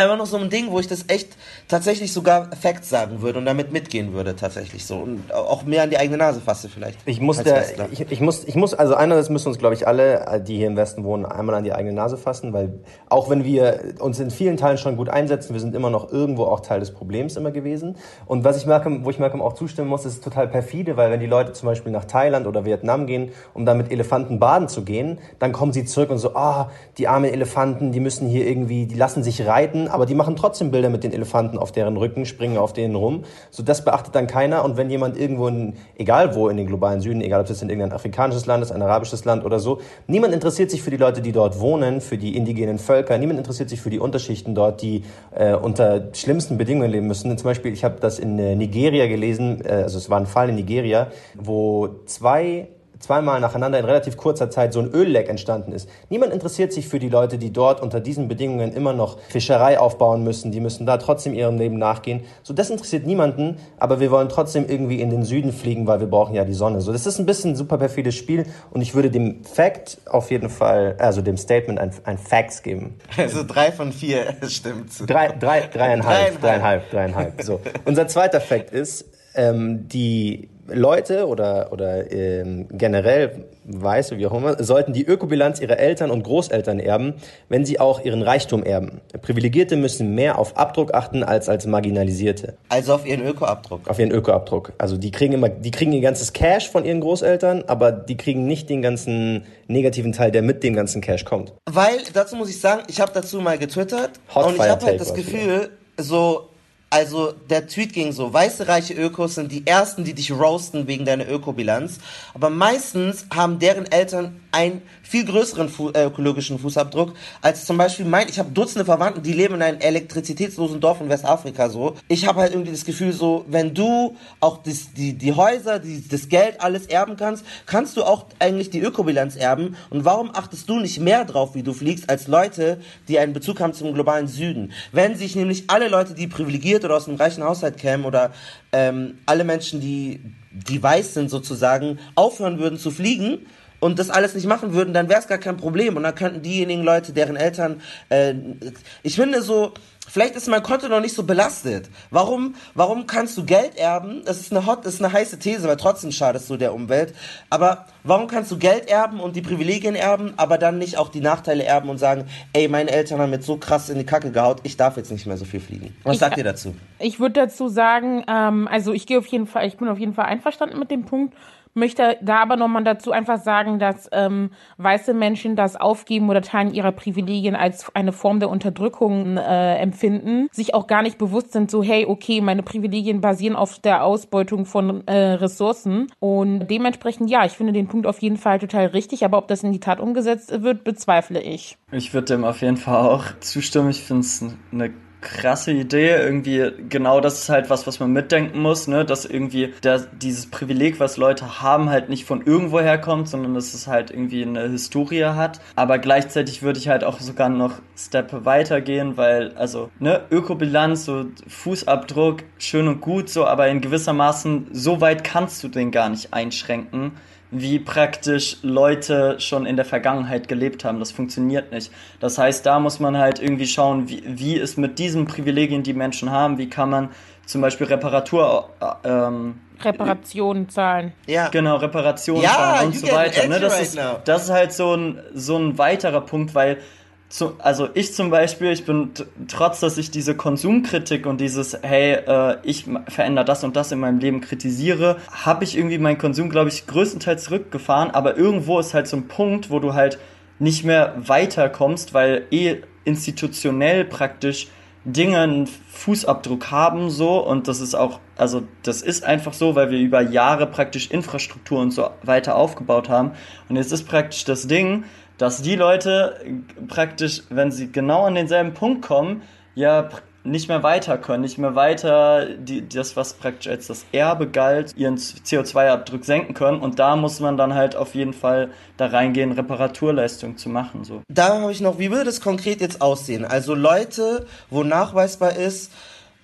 einfach noch so ein Ding, wo ich das echt tatsächlich sogar Facts sagen würde und damit mitgehen würde tatsächlich so und auch mehr an die eigene Nase fasse vielleicht. Ich muss der, ich, ich, muss ich muss also einerseits müssen uns glaube ich alle, die hier im Westen wohnen, einmal an die eigene Nase fassen, weil auch wenn wir uns in vielen Teilen schon gut einsetzen, wir sind immer noch irgendwo auch Teil des Problems immer gewesen. Und was ich merke, wo ich Malcolm auch zustimmen muss, ist total perfide, weil wenn die Leute zum Beispiel nach Thailand oder Vietnam gehen, um da mit Elefanten baden zu gehen, dann kommen sie zurück und so, ah, oh, die armen Elefanten, die müssen hier irgendwie, die lassen sich reiten aber die machen trotzdem Bilder mit den Elefanten auf deren Rücken, springen auf denen rum. So, das beachtet dann keiner. Und wenn jemand irgendwo in, egal wo in den globalen Süden, egal ob das in irgendein afrikanisches Land ist, ein arabisches Land oder so, niemand interessiert sich für die Leute, die dort wohnen, für die indigenen Völker, niemand interessiert sich für die Unterschichten dort, die äh, unter schlimmsten Bedingungen leben müssen. Zum Beispiel, ich habe das in äh, Nigeria gelesen, äh, also es war ein Fall in Nigeria, wo zwei zweimal nacheinander in relativ kurzer Zeit so ein Ölleck entstanden ist. Niemand interessiert sich für die Leute, die dort unter diesen Bedingungen immer noch Fischerei aufbauen müssen. Die müssen da trotzdem ihrem Leben nachgehen. So, das interessiert niemanden, aber wir wollen trotzdem irgendwie in den Süden fliegen, weil wir brauchen ja die Sonne. So, das ist ein bisschen ein super perfides Spiel und ich würde dem Fact auf jeden Fall, also dem Statement ein, ein Facts geben. Also drei von vier stimmt. Drei, drei, dreieinhalb, dreieinhalb, dreieinhalb. So. Unser zweiter Fact ist, ähm, die Leute oder, oder ähm, generell Weiße, wie auch immer, sollten die Ökobilanz ihrer Eltern und Großeltern erben, wenn sie auch ihren Reichtum erben. Privilegierte müssen mehr auf Abdruck achten als als Marginalisierte. Also auf ihren Ökoabdruck. Auf ihren Ökoabdruck. Also die kriegen immer, die kriegen ihr ganzes Cash von ihren Großeltern, aber die kriegen nicht den ganzen negativen Teil, der mit dem ganzen Cash kommt. Weil, dazu muss ich sagen, ich habe dazu mal getwittert Hot und ich habe halt das Gefühl, so also der Tweet ging so, weiße reiche Ökos sind die ersten, die dich roasten wegen deiner Ökobilanz, aber meistens haben deren Eltern einen viel größeren fu äh, ökologischen Fußabdruck als zum Beispiel mein, ich habe Dutzende Verwandten, die leben in einem elektrizitätslosen Dorf in Westafrika so. Ich habe halt irgendwie das Gefühl so, wenn du auch das, die, die Häuser, die, das Geld, alles erben kannst, kannst du auch eigentlich die Ökobilanz erben und warum achtest du nicht mehr drauf, wie du fliegst, als Leute, die einen Bezug haben zum globalen Süden? Wenn sich nämlich alle Leute, die privilegiert oder aus einem reichen Haushalt kämen oder ähm, alle Menschen, die, die weiß sind sozusagen, aufhören würden zu fliegen und das alles nicht machen würden, dann wäre es gar kein Problem. Und dann könnten diejenigen Leute, deren Eltern, äh, ich finde so, Vielleicht ist mein Konto noch nicht so belastet. Warum, warum kannst du Geld erben? Das ist eine hot, das ist eine heiße These, weil trotzdem schadest du der Umwelt. Aber warum kannst du Geld erben und die Privilegien erben, aber dann nicht auch die Nachteile erben und sagen, ey, meine Eltern haben jetzt so krass in die Kacke gehaut, ich darf jetzt nicht mehr so viel fliegen. Was ich, sagt ihr dazu? Ich würde dazu sagen, ähm, also ich gehe auf jeden Fall, ich bin auf jeden Fall einverstanden mit dem Punkt möchte da aber nochmal dazu einfach sagen, dass ähm, weiße Menschen das Aufgeben oder Teilen ihrer Privilegien als eine Form der Unterdrückung äh, empfinden, sich auch gar nicht bewusst sind, so hey, okay, meine Privilegien basieren auf der Ausbeutung von äh, Ressourcen und dementsprechend ja, ich finde den Punkt auf jeden Fall total richtig, aber ob das in die Tat umgesetzt wird, bezweifle ich. Ich würde dem auf jeden Fall auch zustimmen. Ich finde es eine krasse Idee. Irgendwie, genau das ist halt was, was man mitdenken muss, ne? Dass irgendwie der, dieses Privileg, was Leute haben, halt nicht von irgendwo herkommt, sondern dass es halt irgendwie eine Historie hat. Aber gleichzeitig würde ich halt auch sogar noch Step weitergehen, weil, also, ne, Ökobilanz, so Fußabdruck, schön und gut, so, aber in gewissermaßen, so weit kannst du den gar nicht einschränken wie praktisch Leute schon in der Vergangenheit gelebt haben. Das funktioniert nicht. Das heißt, da muss man halt irgendwie schauen, wie, wie ist mit diesen Privilegien, die Menschen haben, wie kann man zum Beispiel Reparatur äh, ähm, Reparationen zahlen. Ja. Genau, Reparationen ja, zahlen und so weiter. Ne? Das, right ist, das ist halt so ein, so ein weiterer Punkt, weil zu, also ich zum Beispiel, ich bin trotz, dass ich diese Konsumkritik und dieses, hey, äh, ich verändere das und das in meinem Leben kritisiere, habe ich irgendwie meinen Konsum, glaube ich, größtenteils zurückgefahren. Aber irgendwo ist halt so ein Punkt, wo du halt nicht mehr weiterkommst, weil eh institutionell praktisch Dinge einen Fußabdruck haben so und das ist auch, also das ist einfach so, weil wir über Jahre praktisch Infrastruktur und so weiter aufgebaut haben und jetzt ist praktisch das Ding, dass die Leute praktisch, wenn sie genau an denselben Punkt kommen, ja nicht mehr weiter können, nicht mehr weiter die, das, was praktisch als das Erbe galt, ihren CO2-Abdruck senken können. Und da muss man dann halt auf jeden Fall da reingehen, Reparaturleistungen zu machen. So. Da habe ich noch, wie würde das konkret jetzt aussehen? Also Leute, wo nachweisbar ist,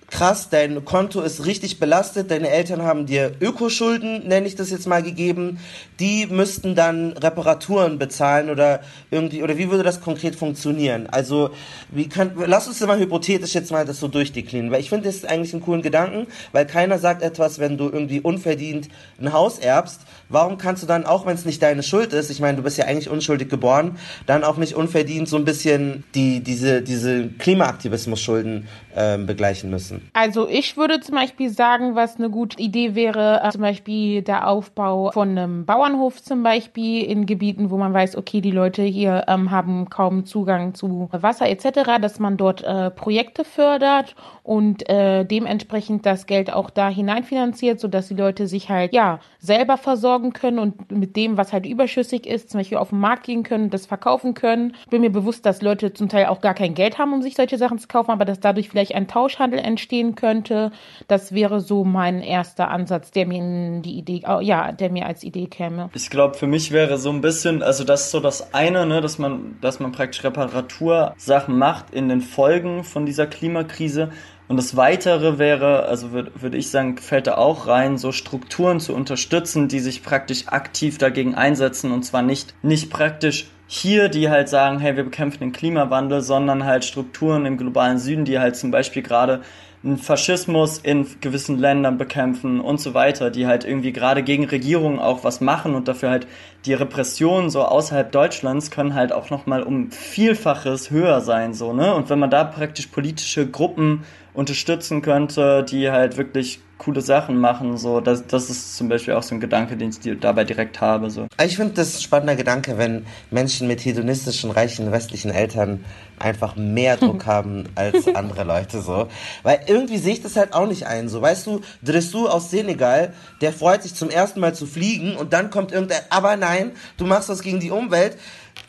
krass, dein Konto ist richtig belastet, deine Eltern haben dir Ökoschulden, nenne ich das jetzt mal, gegeben, die müssten dann Reparaturen bezahlen oder irgendwie, oder wie würde das konkret funktionieren? Also, wie kann, lass uns mal hypothetisch jetzt mal das so durchdeklinieren, weil ich finde, das ist eigentlich einen coolen Gedanken, weil keiner sagt etwas, wenn du irgendwie unverdient ein Haus erbst, warum kannst du dann, auch wenn es nicht deine Schuld ist, ich meine, du bist ja eigentlich unschuldig geboren, dann auch nicht unverdient so ein bisschen die, diese, diese Klimaaktivismus-Schulden ähm, begleichen müssen? Also ich würde zum Beispiel sagen, was eine gute Idee wäre, äh, zum Beispiel der Aufbau von einem Bauernhof zum Beispiel in Gebieten, wo man weiß, okay, die Leute hier ähm, haben kaum Zugang zu Wasser etc., dass man dort äh, Projekte fördert und äh, dementsprechend das Geld auch da hineinfinanziert, sodass die Leute sich halt ja selber versorgen können und mit dem, was halt überschüssig ist, zum Beispiel auf den Markt gehen können, das verkaufen können. Bin mir bewusst, dass Leute zum Teil auch gar kein Geld haben, um sich solche Sachen zu kaufen, aber dass dadurch vielleicht ein Tauschhandel entstehen könnte. Das wäre so mein erster Ansatz, der mir in die Idee, ja, der mir als Idee käme. Ich glaube, für mich wäre so ein bisschen, also das ist so das eine, ne, dass man, dass man praktisch Reparatursachen macht in den Folgen von dieser Klimakrise. Und das Weitere wäre, also würde würd ich sagen, fällt da auch rein, so Strukturen zu unterstützen, die sich praktisch aktiv dagegen einsetzen und zwar nicht, nicht praktisch hier, die halt sagen, hey, wir bekämpfen den Klimawandel, sondern halt Strukturen im globalen Süden, die halt zum Beispiel gerade einen Faschismus in gewissen Ländern bekämpfen und so weiter, die halt irgendwie gerade gegen Regierungen auch was machen und dafür halt die Repressionen so außerhalb Deutschlands können halt auch nochmal um Vielfaches höher sein, so, ne? Und wenn man da praktisch politische Gruppen unterstützen könnte, die halt wirklich coole Sachen machen. So, das, das ist zum Beispiel auch so ein Gedanke, den ich dabei direkt habe. So. Ich finde das ein spannender Gedanke, wenn Menschen mit hedonistischen, reichen westlichen Eltern einfach mehr Druck haben als andere Leute so. Weil irgendwie sehe ich das halt auch nicht ein. So, weißt du, Dressur aus Senegal, der freut sich zum ersten Mal zu fliegen und dann kommt irgendein, aber nein, du machst was gegen die Umwelt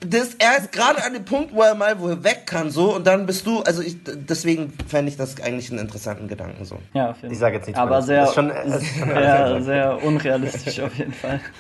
das, er ist gerade an dem Punkt, wo er mal wo er weg kann, so, und dann bist du, also ich, deswegen fände ich das eigentlich einen interessanten Gedanken, so. Ja, auf jeden Fall. Ich sage jetzt nichts Aber sehr, schon, sehr, sehr unrealistisch auf jeden Fall.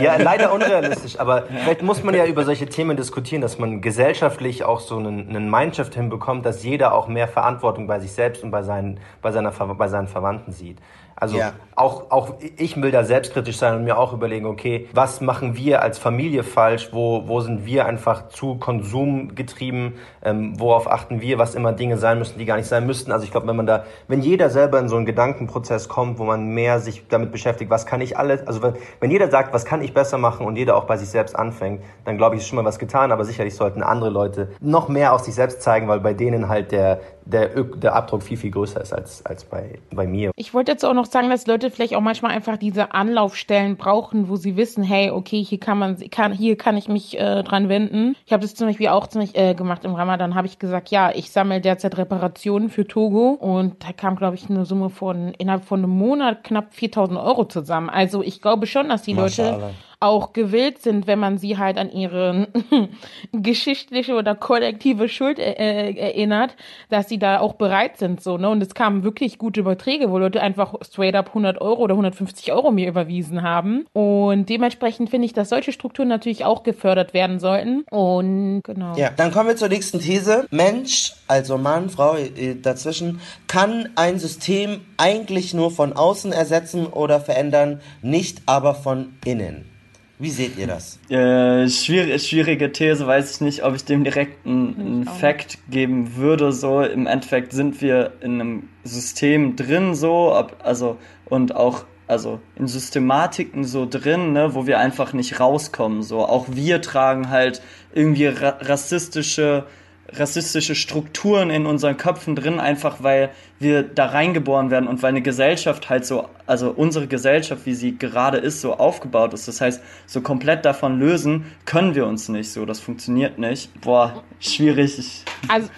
Ja, leider unrealistisch, aber ja. vielleicht muss man ja über solche Themen diskutieren, dass man gesellschaftlich auch so einen, einen Mindshift hinbekommt, dass jeder auch mehr Verantwortung bei sich selbst und bei seinen, bei seiner, bei seinen Verwandten sieht. Also ja. Auch, auch ich will da selbstkritisch sein und mir auch überlegen, okay, was machen wir als Familie falsch? Wo, wo sind wir einfach zu konsumgetrieben? Ähm, worauf achten wir, was immer Dinge sein müssen, die gar nicht sein müssten? Also ich glaube, wenn man da, wenn jeder selber in so einen Gedankenprozess kommt, wo man mehr sich damit beschäftigt, was kann ich alles, also wenn, wenn jeder sagt, was kann ich besser machen und jeder auch bei sich selbst anfängt, dann glaube ich, ist schon mal was getan, aber sicherlich sollten andere Leute noch mehr aus sich selbst zeigen, weil bei denen halt der, der, der Abdruck viel, viel größer ist als, als bei, bei mir. Ich wollte jetzt auch noch sagen, dass Leute vielleicht auch manchmal einfach diese Anlaufstellen brauchen, wo sie wissen, hey, okay, hier kann man, kann, hier kann ich mich äh, dran wenden. Ich habe das zum Beispiel auch ziemlich äh, gemacht im Ramadan, habe ich gesagt, ja, ich sammle derzeit Reparationen für Togo und da kam, glaube ich, eine Summe von innerhalb von einem Monat knapp 4000 Euro zusammen. Also ich glaube schon, dass die Leute auch gewillt sind, wenn man sie halt an ihre geschichtliche oder kollektive Schuld äh, äh, erinnert, dass sie da auch bereit sind, so, ne? Und es kamen wirklich gute Überträge, wo Leute einfach straight up 100 Euro oder 150 Euro mir überwiesen haben. Und dementsprechend finde ich, dass solche Strukturen natürlich auch gefördert werden sollten. Und genau. Ja, dann kommen wir zur nächsten These. Mensch, also Mann, Frau äh, dazwischen, kann ein System eigentlich nur von außen ersetzen oder verändern, nicht aber von innen. Wie seht ihr das? Äh, schwierig, schwierige These, weiß ich nicht, ob ich dem direkt einen Fact geben würde. So im Endeffekt sind wir in einem System drin, so, ob, also und auch also in Systematiken so drin, ne, wo wir einfach nicht rauskommen. So auch wir tragen halt irgendwie ra rassistische rassistische Strukturen in unseren Köpfen drin, einfach weil wir da reingeboren werden und weil eine Gesellschaft halt so, also unsere Gesellschaft, wie sie gerade ist, so aufgebaut ist. Das heißt, so komplett davon lösen können wir uns nicht so. Das funktioniert nicht. Boah, schwierig. Also.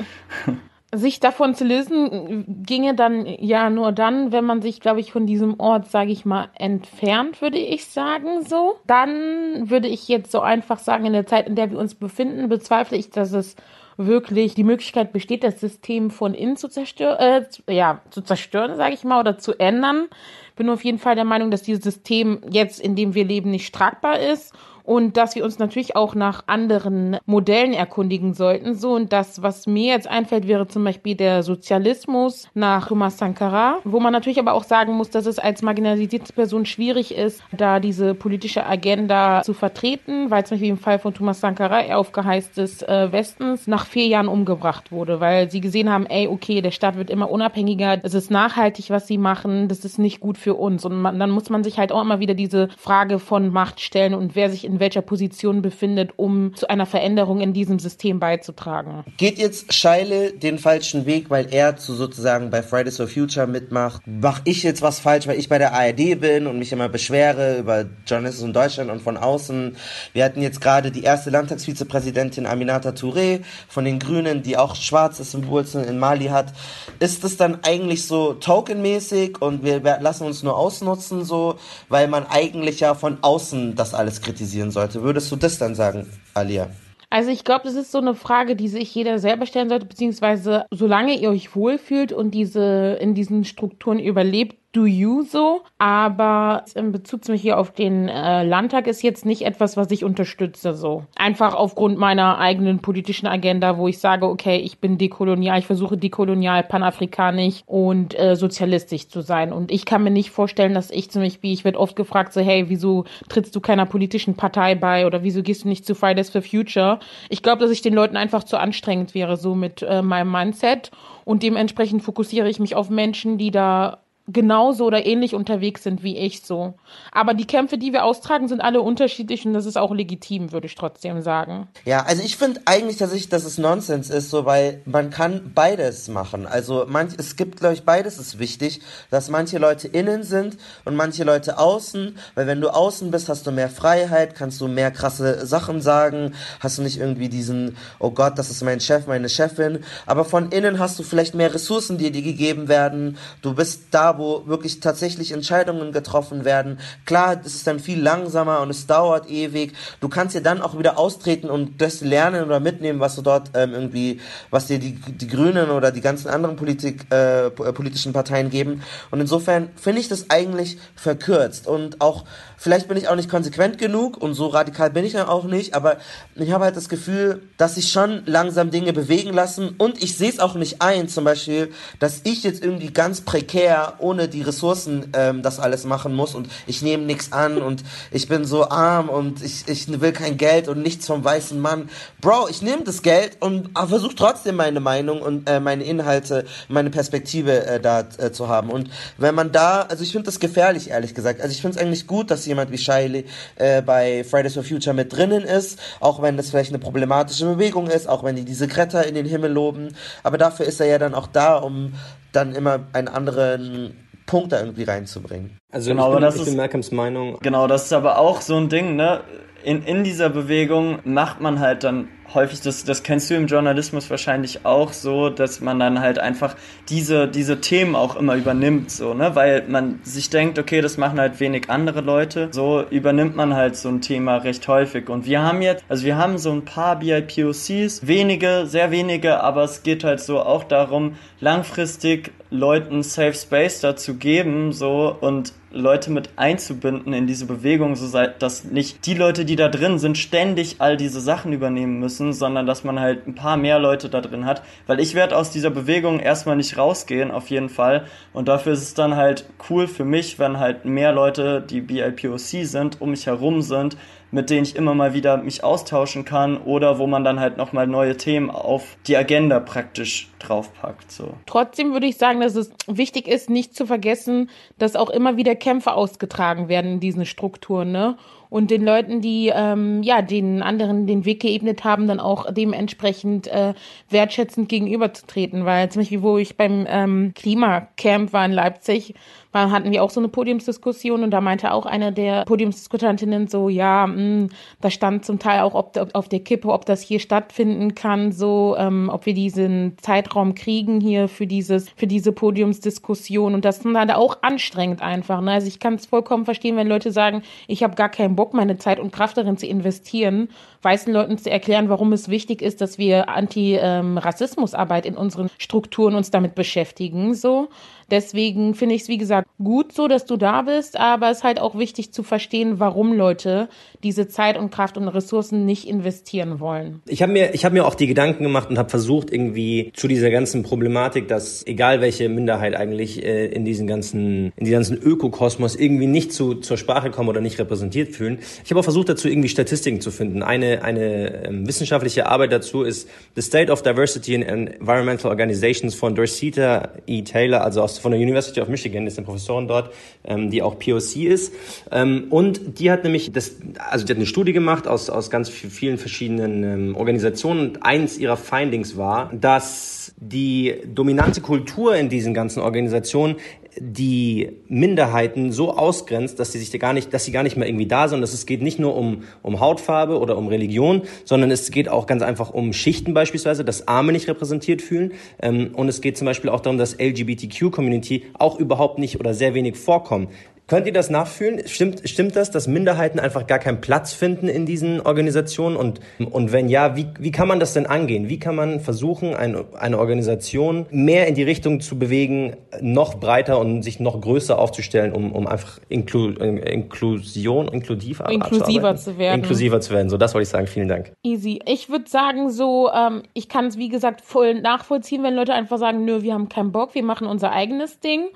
sich davon zu lösen, ginge dann ja nur dann, wenn man sich, glaube ich, von diesem Ort, sage ich mal, entfernt, würde ich sagen so. Dann würde ich jetzt so einfach sagen, in der Zeit, in der wir uns befinden, bezweifle ich, dass es wirklich die Möglichkeit besteht, das System von innen zu zerstören, äh, ja, zu zerstören, sage ich mal, oder zu ändern. Bin auf jeden Fall der Meinung, dass dieses System jetzt, in dem wir leben, nicht tragbar ist und dass wir uns natürlich auch nach anderen Modellen erkundigen sollten. So und das, was mir jetzt einfällt, wäre zum Beispiel der Sozialismus nach Thomas Sankara, wo man natürlich aber auch sagen muss, dass es als marginalisierte Person schwierig ist, da diese politische Agenda zu vertreten, weil zum Beispiel im Fall von Thomas Sankara er auf Geheiß des äh, Westens nach vier Jahren umgebracht wurde, weil sie gesehen haben, ey, okay, der Staat wird immer unabhängiger, es ist nachhaltig, was sie machen, das ist nicht gut für uns und man, dann muss man sich halt auch immer wieder diese Frage von Macht stellen und wer sich in welcher Position befindet, um zu einer Veränderung in diesem System beizutragen. Geht jetzt Scheile den falschen Weg, weil er zu sozusagen bei Fridays for Future mitmacht? Mach ich jetzt was falsch, weil ich bei der ARD bin und mich immer beschwere über Journalismus in Deutschland und von außen? Wir hatten jetzt gerade die erste Landtagsvizepräsidentin Aminata Touré von den Grünen, die auch schwarze Wurzeln in Mali hat. Ist das dann eigentlich so tokenmäßig und wir lassen uns nur ausnutzen so, weil man eigentlich ja von außen das alles kritisieren sollte? Würdest du das dann sagen, Alia? Also ich glaube, das ist so eine Frage, die sich jeder selber stellen sollte, beziehungsweise solange ihr euch wohlfühlt und diese in diesen Strukturen überlebt, do you so, aber in Bezug zum hier auf den äh, Landtag ist jetzt nicht etwas, was ich unterstütze so. Einfach aufgrund meiner eigenen politischen Agenda, wo ich sage, okay, ich bin dekolonial, ich versuche dekolonial, panafrikanisch und äh, sozialistisch zu sein. Und ich kann mir nicht vorstellen, dass ich zum Beispiel, ich werde oft gefragt, so, hey, wieso trittst du keiner politischen Partei bei oder wieso gehst du nicht zu Fridays for Future? Ich glaube, dass ich den Leuten einfach zu anstrengend wäre, so mit äh, meinem Mindset. Und dementsprechend fokussiere ich mich auf Menschen, die da genauso oder ähnlich unterwegs sind wie ich so. Aber die Kämpfe, die wir austragen, sind alle unterschiedlich und das ist auch legitim, würde ich trotzdem sagen. Ja, also ich finde eigentlich tatsächlich, dass es Nonsens ist, so weil man kann beides machen. Also manch, es gibt, glaube ich, beides ist wichtig, dass manche Leute innen sind und manche Leute außen, weil wenn du außen bist, hast du mehr Freiheit, kannst du mehr krasse Sachen sagen, hast du nicht irgendwie diesen, oh Gott, das ist mein Chef, meine Chefin, aber von innen hast du vielleicht mehr Ressourcen, die dir gegeben werden, du bist da, wo wirklich tatsächlich Entscheidungen getroffen werden. Klar, es ist dann viel langsamer und es dauert ewig. Du kannst dir dann auch wieder austreten und das lernen oder mitnehmen, was du dort ähm, irgendwie, was dir die, die Grünen oder die ganzen anderen Politik, äh, politischen Parteien geben. Und insofern finde ich das eigentlich verkürzt und auch Vielleicht bin ich auch nicht konsequent genug und so radikal bin ich dann auch nicht, aber ich habe halt das Gefühl, dass sich schon langsam Dinge bewegen lassen und ich sehe es auch nicht ein, zum Beispiel, dass ich jetzt irgendwie ganz prekär ohne die Ressourcen ähm, das alles machen muss und ich nehme nichts an und ich bin so arm und ich, ich will kein Geld und nichts vom weißen Mann. Bro, ich nehme das Geld und versuche trotzdem meine Meinung und äh, meine Inhalte, meine Perspektive äh, da äh, zu haben. Und wenn man da, also ich finde das gefährlich, ehrlich gesagt. Also ich finde es eigentlich gut, dass jemand wie Shiley äh, bei Fridays for Future mit drinnen ist, auch wenn das vielleicht eine problematische Bewegung ist, auch wenn die diese Kretter in den Himmel loben. Aber dafür ist er ja dann auch da, um dann immer einen anderen Punkt da irgendwie reinzubringen. Also genau, ich bin, das ich bin Malcolms Meinung. Genau, das ist aber auch so ein Ding, ne? In, in dieser Bewegung macht man halt dann häufig, das, das kennst du im Journalismus wahrscheinlich auch so, dass man dann halt einfach diese, diese Themen auch immer übernimmt, so, ne, weil man sich denkt, okay, das machen halt wenig andere Leute, so übernimmt man halt so ein Thema recht häufig. Und wir haben jetzt, also wir haben so ein paar BIPOCs, wenige, sehr wenige, aber es geht halt so auch darum, langfristig Leuten Safe Space dazu geben, so, und Leute mit einzubinden in diese Bewegung, so dass nicht die Leute, die da drin sind, ständig all diese Sachen übernehmen müssen, sondern dass man halt ein paar mehr Leute da drin hat. Weil ich werde aus dieser Bewegung erstmal nicht rausgehen, auf jeden Fall. Und dafür ist es dann halt cool für mich, wenn halt mehr Leute, die BIPOC sind, um mich herum sind, mit denen ich immer mal wieder mich austauschen kann oder wo man dann halt nochmal neue Themen auf die Agenda praktisch draufpackt. So. Trotzdem würde ich sagen, dass es wichtig ist, nicht zu vergessen, dass auch immer wieder Kämpfe ausgetragen werden in diesen Strukturen, ne? und den Leuten, die ähm, ja den anderen den Weg geebnet haben, dann auch dementsprechend äh, wertschätzend gegenüberzutreten. Weil zum Beispiel, wo ich beim ähm, Klimacamp war in Leipzig, war, hatten wir auch so eine Podiumsdiskussion und da meinte auch eine der Podiumsdiskutantinnen so, ja, mh, hm, da stand zum Teil auch ob, auf der Kippe, ob das hier stattfinden kann, so, ähm, ob wir diesen Zeitraum kriegen hier für dieses, für diese Podiumsdiskussion und das ist dann auch anstrengend einfach. Ne? Also ich kann es vollkommen verstehen, wenn Leute sagen, ich habe gar keinen Bock, meine Zeit und Kraft darin zu investieren, weißen Leuten zu erklären, warum es wichtig ist, dass wir Anti-Rassismusarbeit ähm, in unseren Strukturen uns damit beschäftigen, so. Deswegen finde ich es, wie gesagt, gut so, dass du da bist, aber es ist halt auch wichtig zu verstehen, warum Leute diese Zeit und Kraft und Ressourcen nicht investieren wollen. Ich habe mir, ich habe mir auch die Gedanken gemacht und habe versucht, irgendwie zu dieser ganzen Problematik, dass egal welche Minderheit eigentlich äh, in diesen ganzen, in diesem ganzen Ökokosmos irgendwie nicht zu, zur Sprache kommen oder nicht repräsentiert fühlen. Ich habe auch versucht, dazu irgendwie Statistiken zu finden. Eine, eine ähm, wissenschaftliche Arbeit dazu ist The State of Diversity in Environmental Organizations von Dorsita E. Taylor, also aus von der University of Michigan, ist eine Professorin dort, ähm, die auch POC ist. Ähm, und die hat nämlich das, also die hat eine Studie gemacht aus, aus ganz vielen verschiedenen ähm, Organisationen. Und eins ihrer Findings war, dass die dominante Kultur in diesen ganzen Organisationen die Minderheiten so ausgrenzt, dass sie sich gar nicht, dass sie gar nicht mehr irgendwie da sind. Dass es geht nicht nur um, um Hautfarbe oder um Religion, sondern es geht auch ganz einfach um Schichten beispielsweise, dass Arme nicht repräsentiert fühlen. Ähm, und es geht zum Beispiel auch darum, dass LGBTQ-Community auch überhaupt nicht oder sehr wenig vorkommen. Könnt ihr das nachfühlen? Stimmt, stimmt das, dass Minderheiten einfach gar keinen Platz finden in diesen Organisationen? Und, und wenn ja, wie, wie kann man das denn angehen? Wie kann man versuchen, eine, eine Organisation mehr in die Richtung zu bewegen, noch breiter und sich noch größer aufzustellen, um, um einfach Inklu, Inklusion, inklusiv inklusiver zu werden? Inklusiver zu werden. So, das wollte ich sagen. Vielen Dank. Easy. Ich würde sagen, so, ähm, ich kann es wie gesagt voll nachvollziehen, wenn Leute einfach sagen, nö, wir haben keinen Bock, wir machen unser eigenes Ding.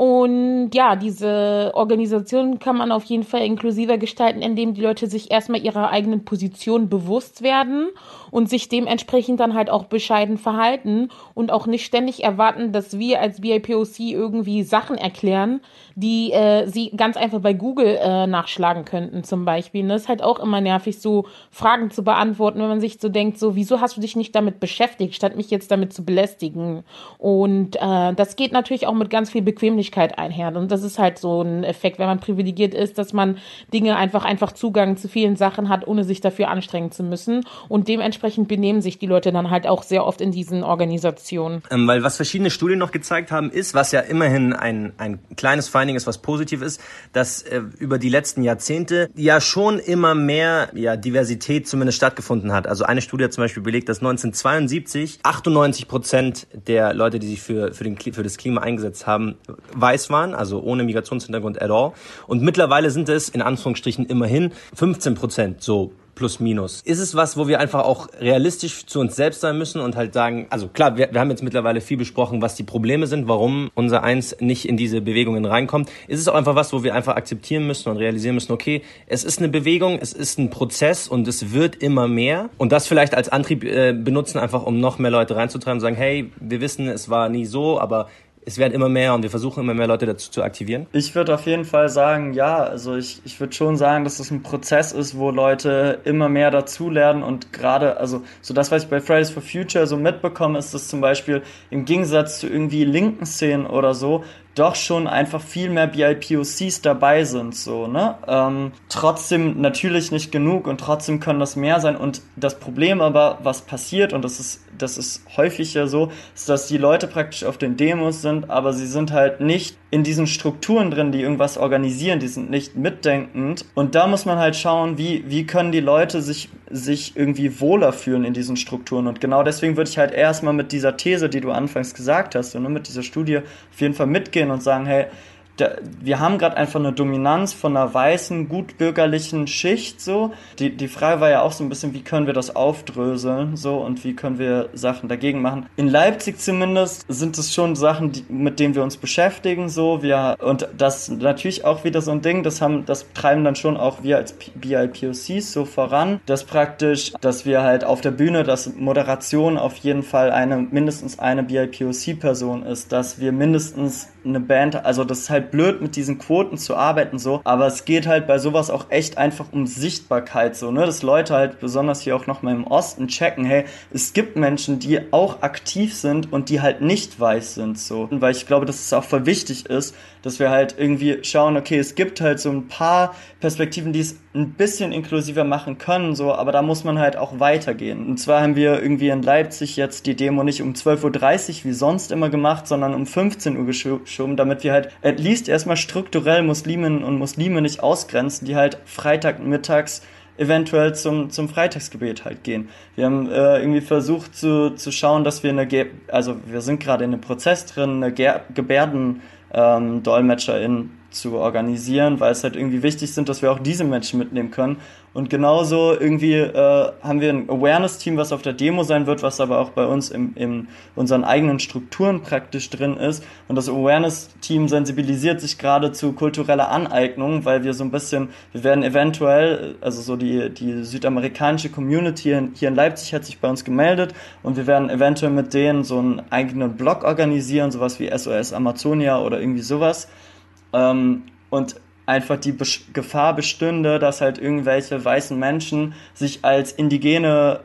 Und ja, diese Organisation kann man auf jeden Fall inklusiver gestalten, indem die Leute sich erstmal ihrer eigenen Position bewusst werden und sich dementsprechend dann halt auch bescheiden verhalten und auch nicht ständig erwarten, dass wir als BIPOC irgendwie Sachen erklären, die äh, sie ganz einfach bei Google äh, nachschlagen könnten zum Beispiel. Und das ist halt auch immer nervig, so Fragen zu beantworten, wenn man sich so denkt, so wieso hast du dich nicht damit beschäftigt, statt mich jetzt damit zu belästigen. Und äh, das geht natürlich auch mit ganz viel Bequemlichkeit einher. Und das ist halt so ein Effekt, wenn man privilegiert ist, dass man Dinge einfach einfach Zugang zu vielen Sachen hat, ohne sich dafür anstrengen zu müssen. Und dementsprechend dementsprechend benehmen sich die Leute dann halt auch sehr oft in diesen Organisationen. Ähm, weil was verschiedene Studien noch gezeigt haben, ist, was ja immerhin ein, ein kleines Finding ist, was positiv ist, dass äh, über die letzten Jahrzehnte ja schon immer mehr ja, Diversität zumindest stattgefunden hat. Also eine Studie hat zum Beispiel belegt, dass 1972 98 Prozent der Leute, die sich für, für, den, für das Klima eingesetzt haben, weiß waren, also ohne Migrationshintergrund at all. Und mittlerweile sind es in Anführungsstrichen immerhin 15 Prozent, so plus minus. Ist es was, wo wir einfach auch realistisch zu uns selbst sein müssen und halt sagen, also klar, wir, wir haben jetzt mittlerweile viel besprochen, was die Probleme sind, warum unser Eins nicht in diese Bewegungen reinkommt. Ist es auch einfach was, wo wir einfach akzeptieren müssen und realisieren müssen, okay, es ist eine Bewegung, es ist ein Prozess und es wird immer mehr und das vielleicht als Antrieb äh, benutzen, einfach um noch mehr Leute reinzutreiben sagen, hey, wir wissen, es war nie so, aber es werden immer mehr und wir versuchen immer mehr Leute dazu zu aktivieren? Ich würde auf jeden Fall sagen, ja. Also ich, ich würde schon sagen, dass es ein Prozess ist, wo Leute immer mehr dazulernen und gerade, also so das, was ich bei Fridays for Future so mitbekomme, ist, dass zum Beispiel im Gegensatz zu irgendwie linken Szenen oder so, doch schon einfach viel mehr BIPOCs dabei sind, so, ne? Ähm, trotzdem natürlich nicht genug und trotzdem können das mehr sein. Und das Problem aber, was passiert, und das ist, das ist häufig ja so, ist, dass die Leute praktisch auf den Demos sind, aber sie sind halt nicht in diesen Strukturen drin, die irgendwas organisieren, die sind nicht mitdenkend. Und da muss man halt schauen, wie, wie können die Leute sich, sich irgendwie wohler fühlen in diesen Strukturen. Und genau deswegen würde ich halt erstmal mit dieser These, die du anfangs gesagt hast, und mit dieser Studie auf jeden Fall mitgehen und sagen, hey, wir haben gerade einfach eine Dominanz von einer weißen, gutbürgerlichen Schicht so. Die, die Frage war ja auch so ein bisschen, wie können wir das aufdröseln so und wie können wir Sachen dagegen machen. In Leipzig zumindest sind es schon Sachen, die, mit denen wir uns beschäftigen so. Wir, und das natürlich auch wieder so ein Ding, das haben, das treiben dann schon auch wir als BIPOCs so voran, dass praktisch, dass wir halt auf der Bühne, dass Moderation auf jeden Fall eine, mindestens eine BIPOC-Person ist, dass wir mindestens eine Band, also das ist halt blöd mit diesen Quoten zu arbeiten so, aber es geht halt bei sowas auch echt einfach um Sichtbarkeit so, ne, dass Leute halt besonders hier auch noch mal im Osten checken, hey, es gibt Menschen, die auch aktiv sind und die halt nicht weiß sind so, weil ich glaube, dass es auch voll wichtig ist, dass wir halt irgendwie schauen, okay, es gibt halt so ein paar Perspektiven, die es ein bisschen inklusiver machen können, so, aber da muss man halt auch weitergehen. Und zwar haben wir irgendwie in Leipzig jetzt die Demo nicht um 12.30 Uhr wie sonst immer gemacht, sondern um 15 Uhr geschoben, damit wir halt at least erstmal strukturell Musliminnen und Muslime nicht ausgrenzen, die halt Freitagmittags eventuell zum, zum Freitagsgebet halt gehen. Wir haben äh, irgendwie versucht zu, zu schauen, dass wir eine, Ge also wir sind gerade in einem Prozess drin, eine Ge Gebärden ähm, Dolmetscherin zu organisieren, weil es halt irgendwie wichtig sind, dass wir auch diese Menschen mitnehmen können. Und genauso irgendwie äh, haben wir ein Awareness-Team, was auf der Demo sein wird, was aber auch bei uns im, in unseren eigenen Strukturen praktisch drin ist. Und das Awareness-Team sensibilisiert sich gerade zu kultureller Aneignung, weil wir so ein bisschen, wir werden eventuell, also so die, die südamerikanische Community hier in Leipzig hat sich bei uns gemeldet und wir werden eventuell mit denen so einen eigenen Blog organisieren, sowas wie SOS Amazonia oder irgendwie sowas. Ähm, und einfach die Gefahr bestünde, dass halt irgendwelche weißen Menschen sich als Indigene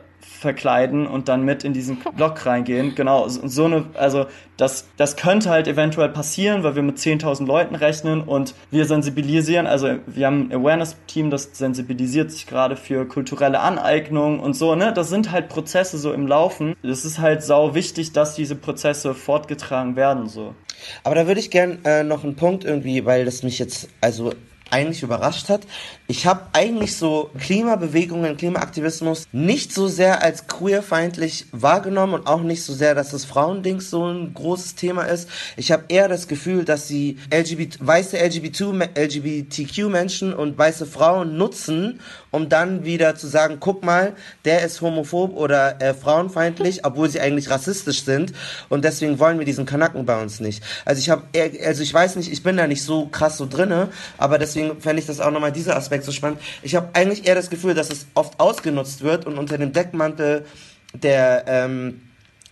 verkleiden und dann mit in diesen Block reingehen. Genau, so eine, also das, das könnte halt eventuell passieren, weil wir mit 10.000 Leuten rechnen und wir sensibilisieren, also wir haben ein Awareness-Team, das sensibilisiert sich gerade für kulturelle Aneignung und so, ne? Das sind halt Prozesse so im Laufen. Es ist halt sau wichtig, dass diese Prozesse fortgetragen werden, so. Aber da würde ich gern äh, noch einen Punkt irgendwie, weil das mich jetzt, also eigentlich überrascht hat. Ich habe eigentlich so Klimabewegungen, Klimaaktivismus nicht so sehr als queerfeindlich wahrgenommen und auch nicht so sehr, dass das Frauending so ein großes Thema ist. Ich habe eher das Gefühl, dass sie LGBT, weiße LGBT, LGBTQ-Menschen und weiße Frauen nutzen, um dann wieder zu sagen, guck mal, der ist homophob oder äh, frauenfeindlich, obwohl sie eigentlich rassistisch sind und deswegen wollen wir diesen Kanacken bei uns nicht. Also ich habe, also ich weiß nicht, ich bin da nicht so krass so drinne, aber deswegen fände ich das auch nochmal dieser Aspekt so spannend. Ich habe eigentlich eher das Gefühl, dass es oft ausgenutzt wird und unter dem Deckmantel der ähm,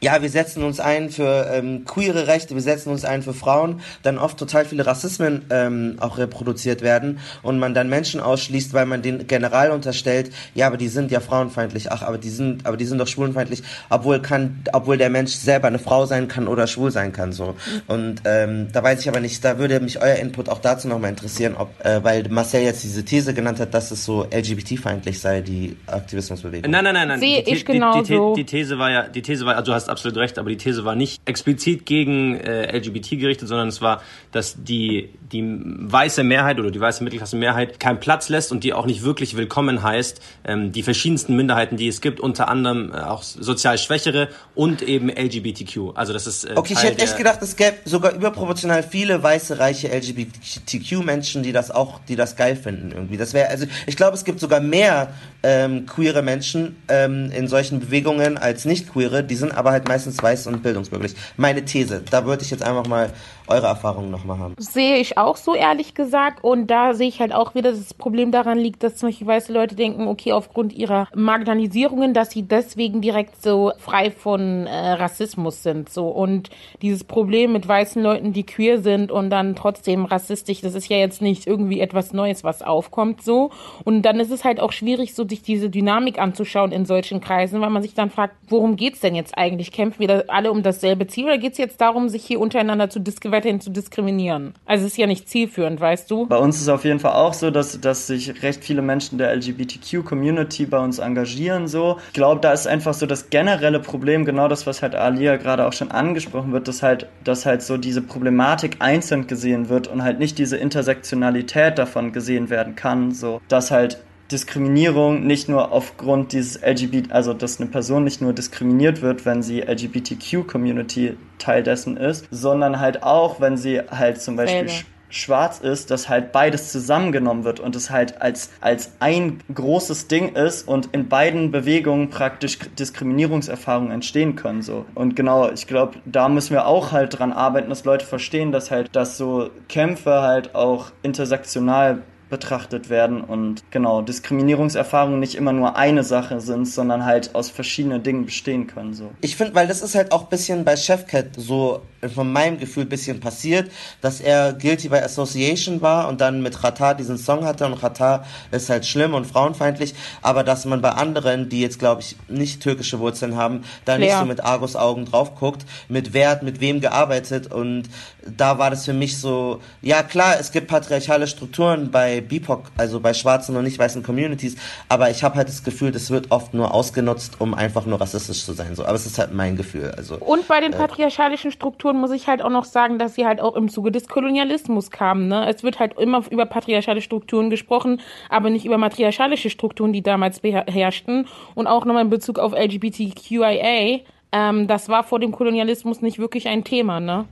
ja, wir setzen uns ein für ähm, queere Rechte, wir setzen uns ein für Frauen, dann oft total viele Rassismen ähm, auch reproduziert werden und man dann Menschen ausschließt, weil man den General unterstellt, ja, aber die sind ja frauenfeindlich, ach, aber die sind, aber die sind doch schwulenfeindlich, obwohl kann, obwohl der Mensch selber eine Frau sein kann oder schwul sein kann, so. Und ähm, da weiß ich aber nicht, da würde mich euer Input auch dazu nochmal interessieren, ob, äh, weil Marcel jetzt diese These genannt hat, dass es so LGBT-feindlich sei, die Aktivismusbewegung. Nein, nein, nein, nein. Sehe ich genauso. Die, die, die, These war ja, die These war, also du hast absolut recht, aber die These war nicht explizit gegen äh, LGBT gerichtet, sondern es war, dass die, die weiße Mehrheit oder die weiße Mittelklasse-Mehrheit keinen Platz lässt und die auch nicht wirklich willkommen heißt, ähm, die verschiedensten Minderheiten, die es gibt, unter anderem äh, auch sozial Schwächere und eben LGBTQ. Also das ist äh, Okay, Teil ich hätte echt gedacht, es gäbe sogar überproportional viele weiße, reiche LGBTQ-Menschen, die das auch, die das geil finden irgendwie. Das wäre, also ich glaube, es gibt sogar mehr ähm, queere Menschen ähm, in solchen Bewegungen als nicht queere, die sind aber halt meistens weiß und bildungsmöglich. Meine These, da würde ich jetzt einfach mal eure Erfahrungen nochmal haben. Sehe ich auch so, ehrlich gesagt. Und da sehe ich halt auch wieder, dass das Problem daran liegt, dass zum Beispiel weiße Leute denken, okay, aufgrund ihrer Marginalisierungen, dass sie deswegen direkt so frei von äh, Rassismus sind. So. Und dieses Problem mit weißen Leuten, die queer sind und dann trotzdem rassistisch, das ist ja jetzt nicht irgendwie etwas Neues, was aufkommt. so. Und dann ist es halt auch schwierig, so sich diese Dynamik anzuschauen in solchen Kreisen, weil man sich dann fragt, worum geht's denn jetzt eigentlich? Kämpfen wir alle um dasselbe Ziel oder geht's jetzt darum, sich hier untereinander zu diskriminieren? Weiterhin zu diskriminieren. Also es ist ja nicht zielführend, weißt du? Bei uns ist es auf jeden Fall auch so, dass, dass sich recht viele Menschen der LGBTQ-Community bei uns engagieren. So. Ich glaube, da ist einfach so das generelle Problem, genau das, was halt Alia gerade auch schon angesprochen wird, dass halt, dass halt so diese Problematik einzeln gesehen wird und halt nicht diese Intersektionalität davon gesehen werden kann. So, dass halt Diskriminierung nicht nur aufgrund dieses LGBT, also dass eine Person nicht nur diskriminiert wird, wenn sie LGBTQ-Community Teil dessen ist, sondern halt auch, wenn sie halt zum Beispiel Selber. schwarz ist, dass halt beides zusammengenommen wird und es halt als, als ein großes Ding ist und in beiden Bewegungen praktisch Diskriminierungserfahrungen entstehen können, so. Und genau, ich glaube, da müssen wir auch halt dran arbeiten, dass Leute verstehen, dass halt, dass so Kämpfe halt auch intersektional betrachtet werden und genau, Diskriminierungserfahrungen nicht immer nur eine Sache sind, sondern halt aus verschiedenen Dingen bestehen können. So. Ich finde, weil das ist halt auch ein bisschen bei Chefcat so von meinem Gefühl ein bisschen passiert, dass er guilty by association war und dann mit Rata diesen Song hatte und Rata ist halt schlimm und frauenfeindlich, aber dass man bei anderen, die jetzt glaube ich nicht türkische Wurzeln haben, da nicht so mit Argus Augen drauf guckt, mit wer hat mit wem gearbeitet und da war das für mich so, ja klar, es gibt patriarchale Strukturen bei BIPOC, also bei schwarzen und nicht weißen Communities, aber ich habe halt das Gefühl, das wird oft nur ausgenutzt, um einfach nur rassistisch zu sein, so, aber es ist halt mein Gefühl, also. Und bei den äh, patriarchalischen Strukturen muss ich halt auch noch sagen, dass sie halt auch im Zuge des Kolonialismus kamen, ne? Es wird halt immer über patriarchale Strukturen gesprochen, aber nicht über matriarchalische Strukturen, die damals beherrschten und auch nochmal in Bezug auf LGBTQIA, ähm, das war vor dem Kolonialismus nicht wirklich ein Thema, ne?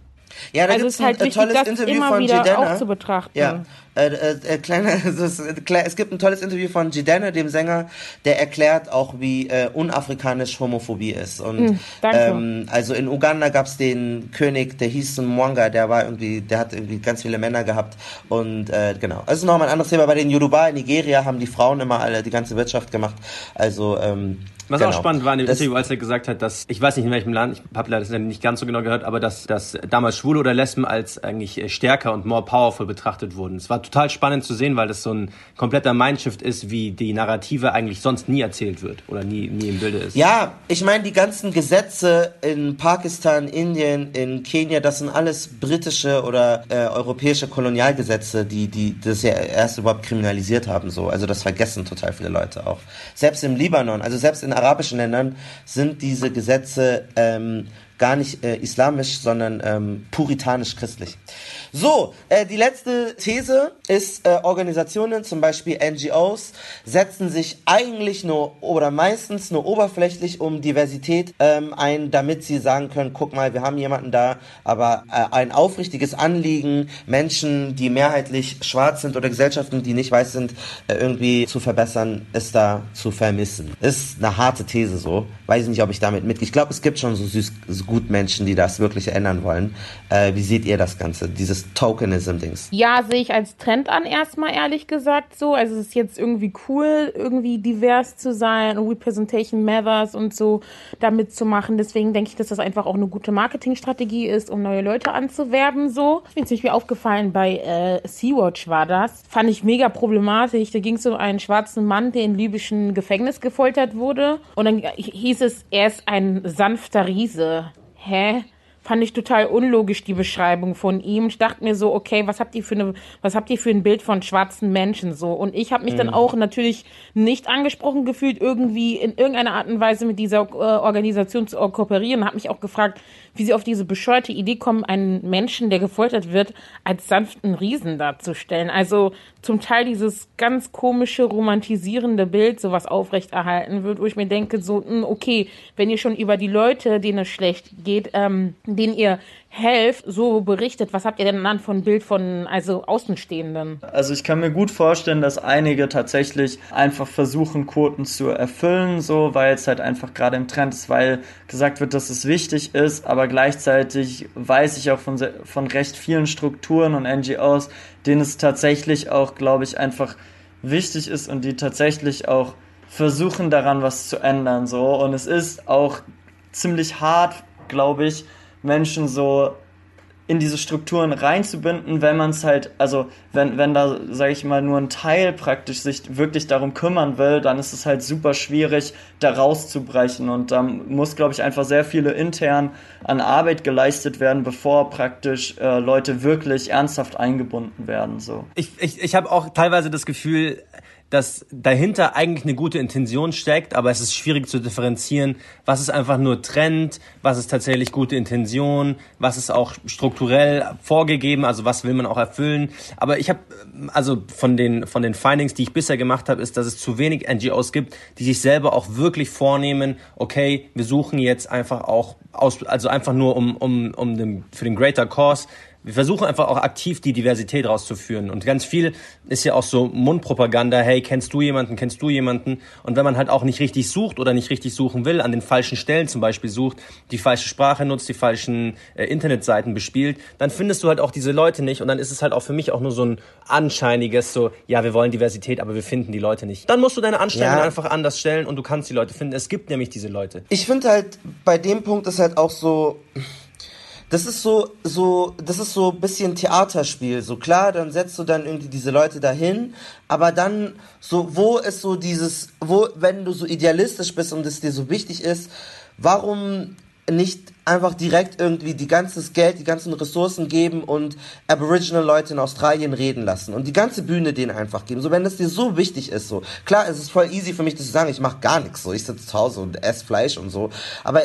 Ja, da also es ist halt wichtig, das Interview immer wieder Gidana. auch zu betrachten. Ja, äh, äh, äh, kleiner, es gibt ein tolles Interview von Gidana, dem Sänger, der erklärt auch, wie äh, unafrikanisch Homophobie ist. Und hm, ähm, also in Uganda gab's den König, der hieß Mwanga, der war irgendwie, der hat irgendwie ganz viele Männer gehabt. Und äh, genau. Das ist nochmal ein anderes Thema. Bei den Yoruba in Nigeria haben die Frauen immer alle die ganze Wirtschaft gemacht. Also ähm, was genau. auch spannend war in dem das Interview, als er gesagt hat, dass, ich weiß nicht in welchem Land, ich habe leider das nicht ganz so genau gehört, aber dass, dass damals Schwule oder Lesben als eigentlich äh, stärker und more powerful betrachtet wurden. Es war total spannend zu sehen, weil das so ein kompletter Mindshift ist, wie die Narrative eigentlich sonst nie erzählt wird oder nie, nie im Bilde ist. Ja, ich meine, die ganzen Gesetze in Pakistan, Indien, in Kenia, das sind alles britische oder äh, europäische Kolonialgesetze, die, die das ja erst überhaupt kriminalisiert haben. So. Also das vergessen total viele Leute auch. Selbst im Libanon, also selbst in arabischen Ländern sind diese Gesetze ähm, gar nicht äh, islamisch, sondern ähm, puritanisch-christlich. So, äh, die letzte These ist, äh, Organisationen, zum Beispiel NGOs, setzen sich eigentlich nur oder meistens nur oberflächlich um Diversität ähm, ein, damit sie sagen können, guck mal, wir haben jemanden da, aber äh, ein aufrichtiges Anliegen, Menschen, die mehrheitlich schwarz sind oder Gesellschaften, die nicht weiß sind, äh, irgendwie zu verbessern, ist da zu vermissen. Ist eine harte These so. Weiß ich nicht, ob ich damit mitgehe. Ich glaube, es gibt schon so süß, so gut Menschen, die das wirklich ändern wollen. Äh, wie seht ihr das Ganze, dieses Tokenism-Dings? Ja, sehe ich als Trend an, erstmal ehrlich gesagt so. Also es ist jetzt irgendwie cool, irgendwie divers zu sein und Representation Matters und so damit zu machen. Deswegen denke ich, dass das einfach auch eine gute Marketingstrategie ist, um neue Leute anzuwerben. So. Mir ist zum aufgefallen, bei äh, Sea-Watch war das. Fand ich mega problematisch. Da ging es um einen schwarzen Mann, der in libyschen Gefängnis gefoltert wurde. Und dann hieß es, er ist ein sanfter Riese. Hä? Fand ich total unlogisch die Beschreibung von ihm. Ich dachte mir so, okay, was habt ihr für eine, was habt ihr für ein Bild von schwarzen Menschen so? Und ich habe mich mhm. dann auch natürlich nicht angesprochen gefühlt, irgendwie in irgendeiner Art und Weise mit dieser äh, Organisation zu kooperieren. Habe mich auch gefragt, wie sie auf diese bescheuerte Idee kommen, einen Menschen, der gefoltert wird, als sanften Riesen darzustellen. Also zum Teil dieses ganz komische, romantisierende Bild, sowas aufrechterhalten wird, wo ich mir denke, so, hm, okay, wenn ihr schon über die Leute, denen es schlecht geht, ähm, denen ihr helft, so berichtet, was habt ihr denn dann von Bild von also Außenstehenden? Also ich kann mir gut vorstellen, dass einige tatsächlich einfach versuchen, Quoten zu erfüllen, so, weil es halt einfach gerade im Trend ist, weil gesagt wird, dass es wichtig ist, aber gleichzeitig weiß ich auch von, von recht vielen Strukturen und NGOs, denen es tatsächlich auch, glaube ich, einfach wichtig ist und die tatsächlich auch versuchen daran was zu ändern, so. Und es ist auch ziemlich hart, glaube ich, Menschen so in diese Strukturen reinzubinden, wenn man es halt, also wenn, wenn da, sage ich mal, nur ein Teil praktisch sich wirklich darum kümmern will, dann ist es halt super schwierig, da rauszubrechen. Und da muss, glaube ich, einfach sehr viele intern an Arbeit geleistet werden, bevor praktisch äh, Leute wirklich ernsthaft eingebunden werden. So. Ich, ich, ich habe auch teilweise das Gefühl, dass dahinter eigentlich eine gute Intention steckt, aber es ist schwierig zu differenzieren, was ist einfach nur Trend, was ist tatsächlich gute Intention, was ist auch strukturell vorgegeben, also was will man auch erfüllen. Aber ich habe, also von den, von den Findings, die ich bisher gemacht habe, ist, dass es zu wenig NGOs gibt, die sich selber auch wirklich vornehmen, okay, wir suchen jetzt einfach auch aus, also einfach nur um, um, um den, für den Greater Cause wir versuchen einfach auch aktiv die Diversität rauszuführen. Und ganz viel ist ja auch so Mundpropaganda, hey, kennst du jemanden, kennst du jemanden? Und wenn man halt auch nicht richtig sucht oder nicht richtig suchen will, an den falschen Stellen zum Beispiel sucht, die falsche Sprache nutzt, die falschen äh, Internetseiten bespielt, dann findest du halt auch diese Leute nicht. Und dann ist es halt auch für mich auch nur so ein anscheiniges, so, ja, wir wollen Diversität, aber wir finden die Leute nicht. Dann musst du deine Anstrengungen ja. einfach anders stellen und du kannst die Leute finden. Es gibt nämlich diese Leute. Ich finde halt, bei dem Punkt ist halt auch so, das ist so, so, das ist so ein bisschen Theaterspiel. So klar, dann setzt du dann irgendwie diese Leute dahin, aber dann so, wo ist so dieses, wo, wenn du so idealistisch bist und es dir so wichtig ist, warum nicht einfach direkt irgendwie die ganzes Geld, die ganzen Ressourcen geben und Aboriginal Leute in Australien reden lassen und die ganze Bühne denen einfach geben. So wenn das dir so wichtig ist, so klar, es ist voll easy für mich das zu sagen, ich mache gar nichts, so ich sitze zu Hause und esse Fleisch und so, aber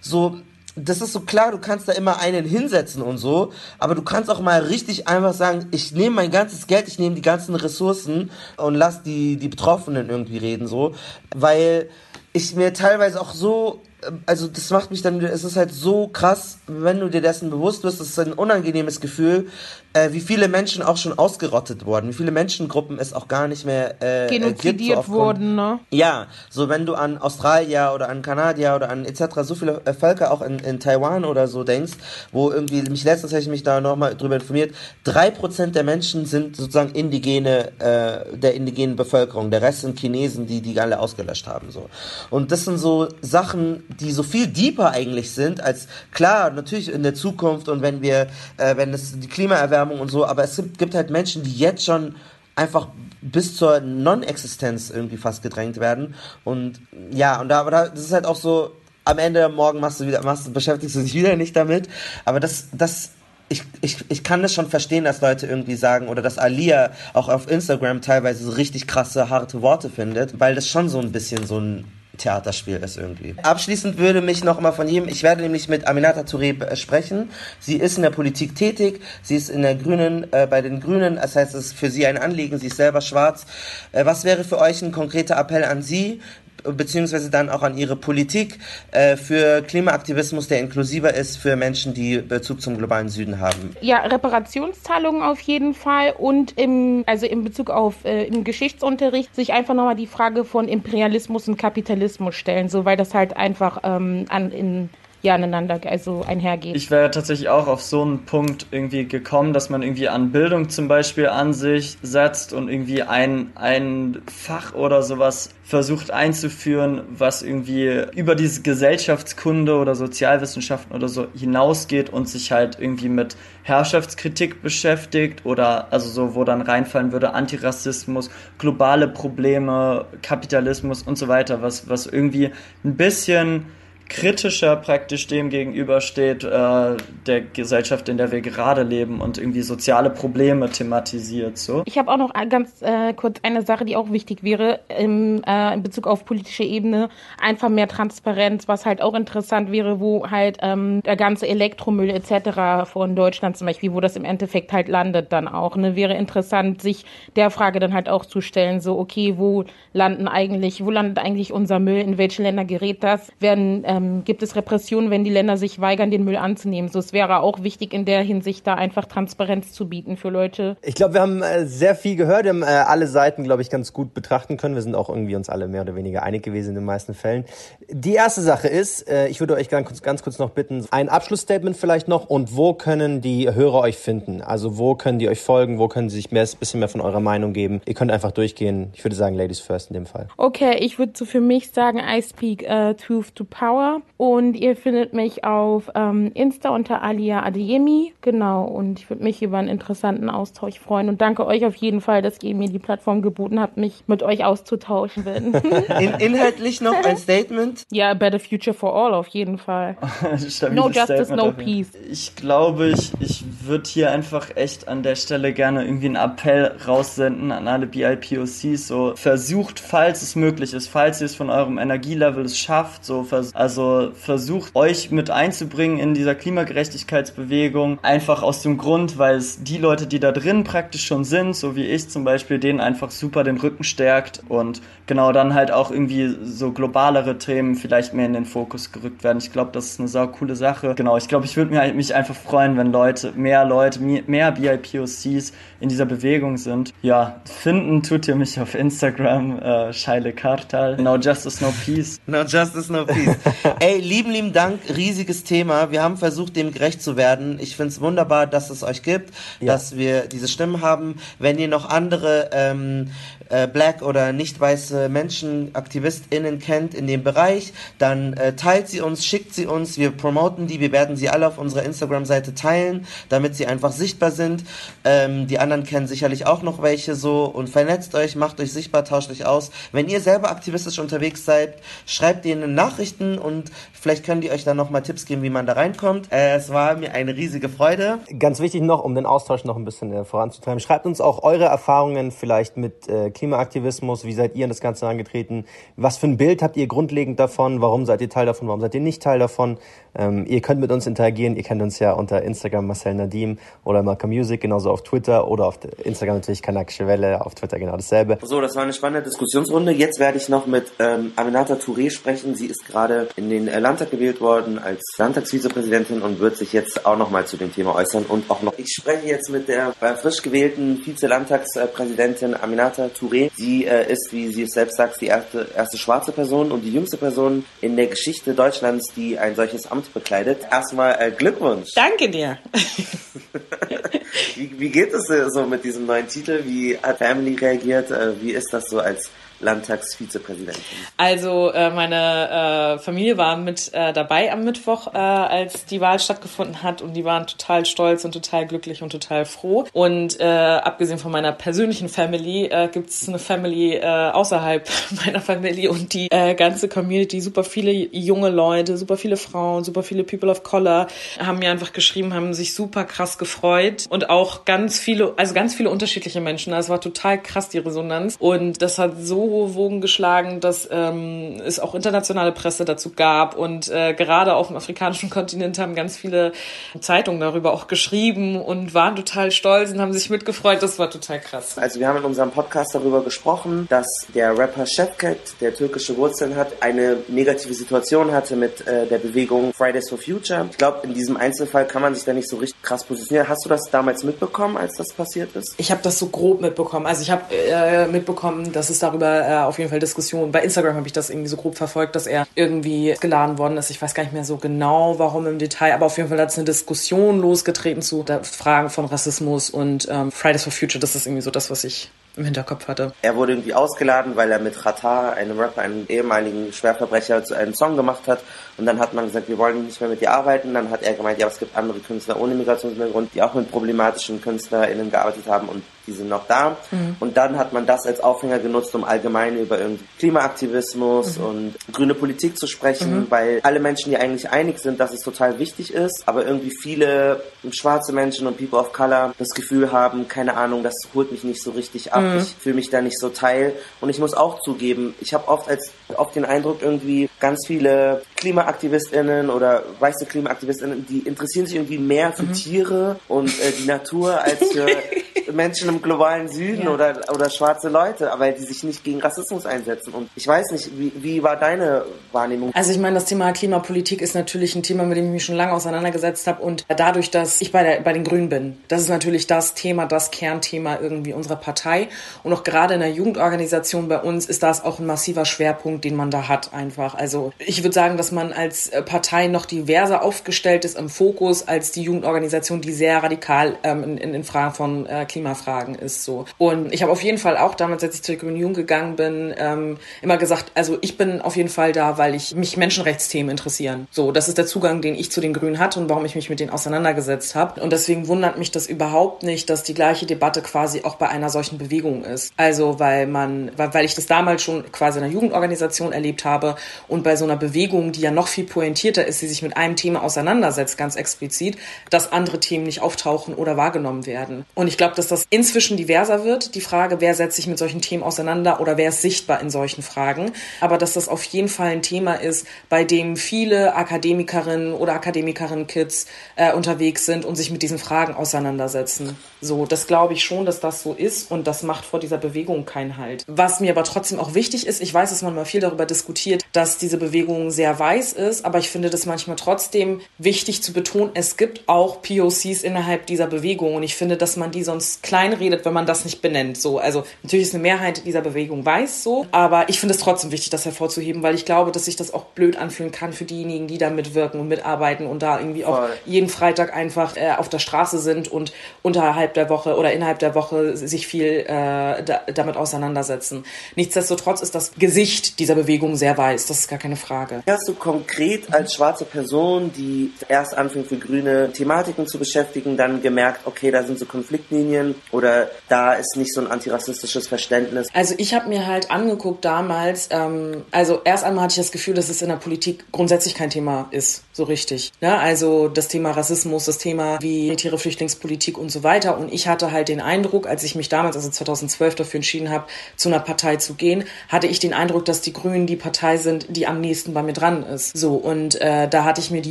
so das ist so klar, du kannst da immer einen hinsetzen und so, aber du kannst auch mal richtig einfach sagen, ich nehme mein ganzes Geld, ich nehme die ganzen Ressourcen und lass die, die Betroffenen irgendwie reden, so, weil ich mir teilweise auch so also das macht mich dann, es ist halt so krass, wenn du dir dessen bewusst wirst, es ist ein unangenehmes Gefühl, äh, wie viele Menschen auch schon ausgerottet wurden, wie viele Menschengruppen es auch gar nicht mehr äh, Genozidiert gibt, so wurden, ne? Ja, so wenn du an Australier oder an Kanadier oder an etc. so viele äh, Völker auch in, in Taiwan oder so denkst, wo irgendwie, mich letztens habe ich mich da nochmal drüber informiert, drei Prozent der Menschen sind sozusagen indigene, äh, der indigenen Bevölkerung, der Rest sind Chinesen, die die alle ausgelöscht haben, so. Und das sind so Sachen, die so viel deeper eigentlich sind, als klar, natürlich in der Zukunft und wenn wir, äh, wenn es die Klimaerwärmung und so, aber es gibt, gibt halt Menschen, die jetzt schon einfach bis zur Non-Existenz irgendwie fast gedrängt werden. Und ja, und da, aber da, das ist halt auch so, am Ende morgen machst du wieder, machst, beschäftigst du dich wieder nicht damit. Aber das, das, ich, ich, ich kann das schon verstehen, dass Leute irgendwie sagen, oder dass Alia auch auf Instagram teilweise so richtig krasse, harte Worte findet, weil das schon so ein bisschen so ein Theaterspiel ist irgendwie. Abschließend würde mich noch mal von jedem, ich werde nämlich mit Aminata Touré sprechen. Sie ist in der Politik tätig, sie ist in der Grünen, äh, bei den Grünen, das heißt, es ist für sie ein Anliegen, sie ist selber schwarz. Äh, was wäre für euch ein konkreter Appell an sie, beziehungsweise dann auch an ihre Politik äh, für Klimaaktivismus, der inklusiver ist für Menschen, die Bezug zum globalen Süden haben. Ja, Reparationszahlungen auf jeden Fall und im, also in Bezug auf äh, im Geschichtsunterricht sich einfach nochmal die Frage von Imperialismus und Kapitalismus stellen, so weil das halt einfach ähm, an in ja aneinander also einhergeht. Ich wäre tatsächlich auch auf so einen Punkt irgendwie gekommen, dass man irgendwie an Bildung zum Beispiel an sich setzt und irgendwie ein, ein Fach oder sowas versucht einzuführen, was irgendwie über diese Gesellschaftskunde oder Sozialwissenschaften oder so hinausgeht und sich halt irgendwie mit Herrschaftskritik beschäftigt oder also so, wo dann reinfallen würde Antirassismus, globale Probleme, Kapitalismus und so weiter, was, was irgendwie ein bisschen kritischer praktisch dem gegenübersteht, äh, der Gesellschaft, in der wir gerade leben und irgendwie soziale Probleme thematisiert. So. Ich habe auch noch ganz äh, kurz eine Sache, die auch wichtig wäre im, äh, in Bezug auf politische Ebene, einfach mehr Transparenz, was halt auch interessant wäre, wo halt ähm, der ganze Elektromüll etc. von Deutschland zum Beispiel, wo das im Endeffekt halt landet dann auch. Ne? Wäre interessant, sich der Frage dann halt auch zu stellen, so okay, wo landen eigentlich, wo landet eigentlich unser Müll, in welche Länder gerät das, werden ähm, gibt es Repressionen, wenn die Länder sich weigern, den Müll anzunehmen. So, es wäre auch wichtig in der Hinsicht, da einfach Transparenz zu bieten für Leute. Ich glaube, wir haben äh, sehr viel gehört. Wir haben äh, alle Seiten, glaube ich, ganz gut betrachten können. Wir sind auch irgendwie uns alle mehr oder weniger einig gewesen in den meisten Fällen. Die erste Sache ist, äh, ich würde euch ganz kurz, ganz kurz noch bitten, ein Abschlussstatement vielleicht noch und wo können die Hörer euch finden? Also wo können die euch folgen? Wo können sie sich mehr, ein bisschen mehr von eurer Meinung geben? Ihr könnt einfach durchgehen. Ich würde sagen, Ladies first in dem Fall. Okay, ich würde so für mich sagen, I speak uh, truth to power. Power. Und ihr findet mich auf ähm, Insta unter Alia Adeyemi. Genau. Und ich würde mich über einen interessanten Austausch freuen. Und danke euch auf jeden Fall, dass ihr mir die Plattform geboten habt, mich mit euch auszutauschen. In, inhaltlich noch ein Statement? Ja, a better future for all auf jeden Fall. no justice, no peace. Ich glaube, ich, ich würde hier einfach echt an der Stelle gerne irgendwie einen Appell raussenden an alle BIPOCs. So versucht, falls es möglich ist, falls ihr es von eurem Energielevel es schafft, so also also versucht euch mit einzubringen in dieser Klimagerechtigkeitsbewegung. Einfach aus dem Grund, weil es die Leute, die da drin praktisch schon sind, so wie ich zum Beispiel, denen einfach super den Rücken stärkt und genau dann halt auch irgendwie so globalere Themen vielleicht mehr in den Fokus gerückt werden. Ich glaube, das ist eine sau coole Sache. Genau, ich glaube, ich würde mich einfach freuen, wenn Leute, mehr Leute, mehr BIPOCs in dieser Bewegung sind. Ja, finden tut ihr mich auf Instagram, äh, Scheile Kartal. No Justice, No Peace. No Justice, No Peace. Ey, lieben, lieben Dank, riesiges Thema. Wir haben versucht, dem gerecht zu werden. Ich finde es wunderbar, dass es euch gibt, ja. dass wir diese Stimmen haben. Wenn ihr noch andere ähm, äh, black oder nicht weiße Menschen, AktivistInnen kennt in dem Bereich, dann äh, teilt sie uns, schickt sie uns, wir promoten die, wir werden sie alle auf unserer Instagram-Seite teilen, damit sie einfach sichtbar sind. Ähm, die anderen kennen sicherlich auch noch welche so und vernetzt euch, macht euch sichtbar, tauscht euch aus. Wenn ihr selber aktivistisch unterwegs seid, schreibt denen Nachrichten und vielleicht können die euch dann nochmal Tipps geben, wie man da reinkommt. Äh, es war mir eine riesige Freude. Ganz wichtig noch, um den Austausch noch ein bisschen äh, voranzutreiben, schreibt uns auch eure Erfahrungen vielleicht mit äh, Klimaaktivismus? Wie seid ihr an das Ganze angetreten? Was für ein Bild habt ihr grundlegend davon? Warum seid ihr Teil davon? Warum seid ihr nicht Teil davon? Ähm, ihr könnt mit uns interagieren. Ihr kennt uns ja unter Instagram Marcel Nadim oder Malcolm Music, genauso auf Twitter oder auf Instagram natürlich Kanakische Welle, auf Twitter genau dasselbe. So, das war eine spannende Diskussionsrunde. Jetzt werde ich noch mit ähm, Aminata Touré sprechen. Sie ist gerade in den Landtag gewählt worden als Landtagsvizepräsidentin und wird sich jetzt auch nochmal zu dem Thema äußern und auch noch. Ich spreche jetzt mit der frisch gewählten Vize-Landtagspräsidentin Aminata Touré. Sie äh, ist, wie sie es selbst sagt, die erste, erste schwarze Person und die jüngste Person in der Geschichte Deutschlands, die ein solches Amt bekleidet. Erstmal äh, Glückwunsch. Danke dir. wie, wie geht es äh, so mit diesem neuen Titel? Wie hat Family reagiert? Äh, wie ist das so als Landtagsvizepräsidentin? Also äh, meine äh, Familie war mit äh, dabei am Mittwoch, äh, als die Wahl stattgefunden hat und die waren total stolz und total glücklich und total froh. Und äh, abgesehen von meiner persönlichen Family äh, gibt es eine Family außerhalb meiner Familie und die ganze Community, super viele junge Leute, super viele Frauen, super viele People of Color haben mir einfach geschrieben, haben sich super krass gefreut und auch ganz viele, also ganz viele unterschiedliche Menschen. Es war total krass die Resonanz und das hat so hohe Wogen geschlagen, dass ähm, es auch internationale Presse dazu gab und äh, gerade auf dem afrikanischen Kontinent haben ganz viele Zeitungen darüber auch geschrieben und waren total stolz und haben sich mitgefreut. Das war total krass. Also wir haben in unserem Podcast darüber gesprochen, dass der Rapper Shepket, der türkische Wurzeln hat, eine negative Situation hatte mit äh, der Bewegung Fridays for Future. Ich glaube, in diesem Einzelfall kann man sich da nicht so richtig krass positionieren. Hast du das damals mitbekommen, als das passiert ist? Ich habe das so grob mitbekommen. Also ich habe äh, mitbekommen, dass es darüber äh, auf jeden Fall Diskussionen. Bei Instagram habe ich das irgendwie so grob verfolgt, dass er irgendwie geladen worden ist. Ich weiß gar nicht mehr so genau, warum im Detail, aber auf jeden Fall hat es eine Diskussion losgetreten zu Fragen von Rassismus und ähm, Fridays for Future. Das ist irgendwie so das, was ich im Hinterkopf hatte. Er wurde irgendwie ausgeladen, weil er mit Rata, einem Rapper, einem ehemaligen Schwerverbrecher, zu einem Song gemacht hat. Und dann hat man gesagt, wir wollen nicht mehr mit dir arbeiten. Dann hat er gemeint, ja, es gibt andere Künstler ohne Migrationshintergrund, die auch mit problematischen KünstlerInnen gearbeitet haben und die sind noch da. Mhm. Und dann hat man das als Aufhänger genutzt, um allgemein über irgendwie Klimaaktivismus mhm. und grüne Politik zu sprechen, mhm. weil alle Menschen, die eigentlich einig sind, dass es total wichtig ist, aber irgendwie viele schwarze Menschen und People of Color das Gefühl haben, keine Ahnung, das holt mich nicht so richtig ab, mhm. ich fühle mich da nicht so teil. Und ich muss auch zugeben, ich habe oft als oft den Eindruck, irgendwie ganz viele KlimaaktivistInnen oder weiße KlimaaktivistInnen, die interessieren sich irgendwie mehr für mhm. Tiere und äh, die Natur als für Menschen im globalen Süden ja. oder, oder schwarze Leute, aber die sich nicht gegen Rassismus einsetzen. Und ich weiß nicht, wie, wie war deine Wahrnehmung? Also ich meine, das Thema Klimapolitik ist natürlich ein Thema, mit dem ich mich schon lange auseinandergesetzt habe. Und dadurch, dass ich bei, der, bei den Grünen bin, das ist natürlich das Thema, das Kernthema irgendwie unserer Partei. Und auch gerade in der Jugendorganisation bei uns ist das auch ein massiver Schwerpunkt, den man da hat einfach. Also ich würde sagen, dass man als Partei noch diverser aufgestellt ist im Fokus als die Jugendorganisation, die sehr radikal ähm, in, in, Fragen von äh, Klimafragen ist so. Und ich habe auf jeden Fall auch damals, als ich zur Grünen Jugend gegangen bin, ähm, immer gesagt, also ich bin auf jeden Fall da, weil ich mich Menschenrechtsthemen interessieren. So, das ist der Zugang, den ich zu den Grünen hatte und warum ich mich mit denen auseinandergesetzt habe. Und deswegen wundert mich das überhaupt nicht, dass die gleiche Debatte quasi auch bei einer solchen Bewegung ist. Also weil man, weil ich das damals schon quasi in einer Jugendorganisation erlebt habe und bei so einer Bewegung, die ja noch viel pointierter ist, die sich mit einem Thema auseinandersetzt, ganz explizit, dass andere Themen nicht auftauchen oder wahrgenommen werden. Und ich glaube, dass das inzwischen diverser wird, die Frage, wer setzt sich mit solchen Themen auseinander oder wer ist sichtbar in solchen Fragen. Aber dass das auf jeden Fall ein Thema ist, bei dem viele Akademikerinnen oder Akademikerinnen-Kids äh, unterwegs sind und sich mit diesen Fragen auseinandersetzen. So, das glaube ich schon, dass das so ist und das macht vor dieser Bewegung keinen Halt. Was mir aber trotzdem auch wichtig ist, ich weiß, dass man mal viel darüber diskutiert, dass diese Bewegung sehr weiß ist, aber ich finde das manchmal trotzdem wichtig zu betonen, es gibt auch POCs innerhalb dieser Bewegung und ich finde, dass man die sonst kleinredet, wenn man das nicht benennt. So, also natürlich ist eine Mehrheit dieser Bewegung weiß so, aber ich finde es trotzdem wichtig, das hervorzuheben, weil ich glaube, dass sich das auch blöd anfühlen kann für diejenigen, die da mitwirken und mitarbeiten und da irgendwie Voll. auch jeden Freitag einfach äh, auf der Straße sind und unterhalb der Woche oder innerhalb der Woche sich viel äh, da, damit auseinandersetzen. Nichtsdestotrotz ist das Gesicht dieser Bewegung sehr weiß, das ist gar keine Frage. Hast du konkret als schwarze Person, die erst anfängt für grüne Thematiken zu beschäftigen, dann gemerkt, okay, da sind so Konfliktlinien oder da ist nicht so ein antirassistisches Verständnis? Also ich habe mir halt angeguckt damals, ähm, also erst einmal hatte ich das Gefühl, dass es in der Politik grundsätzlich kein Thema ist, so richtig. Ja, also das Thema Rassismus, das Thema wie Tiere, Flüchtlingspolitik und so weiter. Und ich hatte halt den Eindruck, als ich mich damals, also 2012 dafür entschieden habe, zu einer Partei zu gehen, hatte ich den Eindruck, dass die Grünen die Partei sind, die am nächsten bei mir dran ist. So, und äh, da hatte ich mir die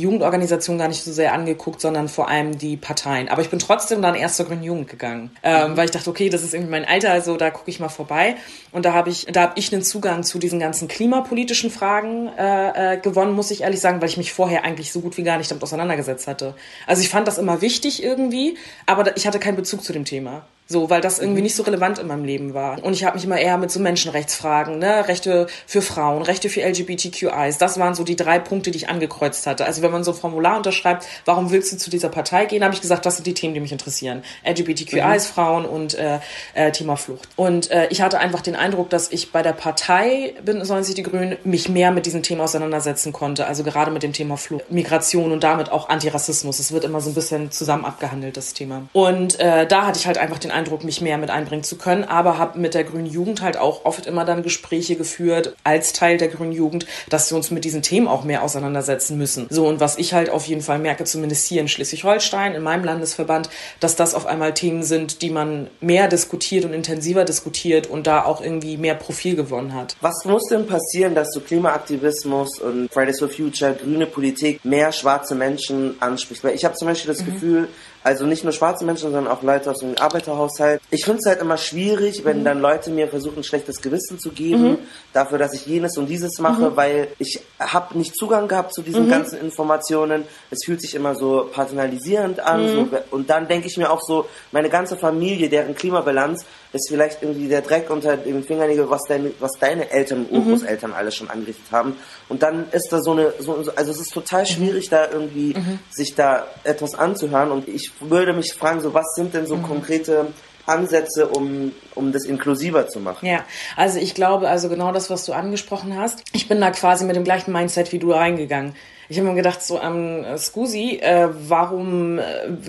Jugendorganisation gar nicht so sehr angeguckt, sondern vor allem die Parteien. Aber ich bin trotzdem dann erst zur Grünen Jugend gegangen, ähm, mhm. weil ich dachte, okay, das ist irgendwie mein Alter, also da gucke ich mal vorbei. Und da habe ich, da habe ich einen Zugang zu diesen ganzen klimapolitischen Fragen äh, äh, gewonnen, muss ich ehrlich sagen, weil ich mich vorher eigentlich so gut wie gar nicht damit auseinandergesetzt hatte. Also ich fand das immer wichtig irgendwie, aber ich hatte keinen Bezug zu dem Thema. So, weil das irgendwie mhm. nicht so relevant in meinem Leben war. Und ich habe mich immer eher mit so Menschenrechtsfragen, ne, Rechte für Frauen, Rechte für LGBTQIs, das waren so die drei Punkte, die ich angekreuzt hatte. Also wenn man so ein Formular unterschreibt, warum willst du zu dieser Partei gehen, habe ich gesagt, das sind die Themen, die mich interessieren. LGBTQIs, mhm. Frauen und äh, äh, Thema Flucht. Und äh, ich hatte einfach den Eindruck, dass ich bei der Partei sollen sich die Grünen, mich mehr mit diesem Thema auseinandersetzen konnte. Also gerade mit dem Thema Flucht, Migration und damit auch Antirassismus. Es wird immer so ein bisschen zusammen abgehandelt, das Thema. Und äh, da hatte ich halt einfach den Eindruck, mich mehr mit einbringen zu können, aber habe mit der Grünen Jugend halt auch oft immer dann Gespräche geführt als Teil der Grünen Jugend, dass wir uns mit diesen Themen auch mehr auseinandersetzen müssen. So und was ich halt auf jeden Fall merke, zumindest hier in Schleswig-Holstein, in meinem Landesverband, dass das auf einmal Themen sind, die man mehr diskutiert und intensiver diskutiert und da auch irgendwie mehr Profil gewonnen hat. Was muss denn passieren, dass du Klimaaktivismus und Fridays for Future, grüne Politik mehr schwarze Menschen anspricht? Weil ich habe zum Beispiel das mhm. Gefühl, also nicht nur schwarze Menschen, sondern auch Leute aus dem Arbeiterhaushalt. Ich finde es halt immer schwierig, wenn mhm. dann Leute mir versuchen, ein schlechtes Gewissen zu geben, mhm. dafür, dass ich jenes und dieses mache, mhm. weil ich habe nicht Zugang gehabt zu diesen mhm. ganzen Informationen. Es fühlt sich immer so paternalisierend an. So, mhm. und dann denke ich mir auch so, meine ganze Familie, deren Klimabilanz ist vielleicht irgendwie der Dreck unter den Fingernägeln, was deine, was deine Eltern, mhm. Urgroßeltern alles schon angerichtet haben. Und dann ist da so eine, so, also es ist total schwierig, da irgendwie sich da etwas anzuhören. Und ich würde mich fragen, so was sind denn so mhm. konkrete Ansätze, um, um das inklusiver zu machen. Ja, also ich glaube, also genau das, was du angesprochen hast, ich bin da quasi mit dem gleichen Mindset wie du reingegangen. Ich habe mir gedacht, so am ähm, Scusi, äh, warum äh,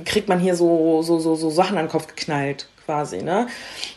kriegt man hier so, so, so, so Sachen an den Kopf geknallt? Quasi, ne?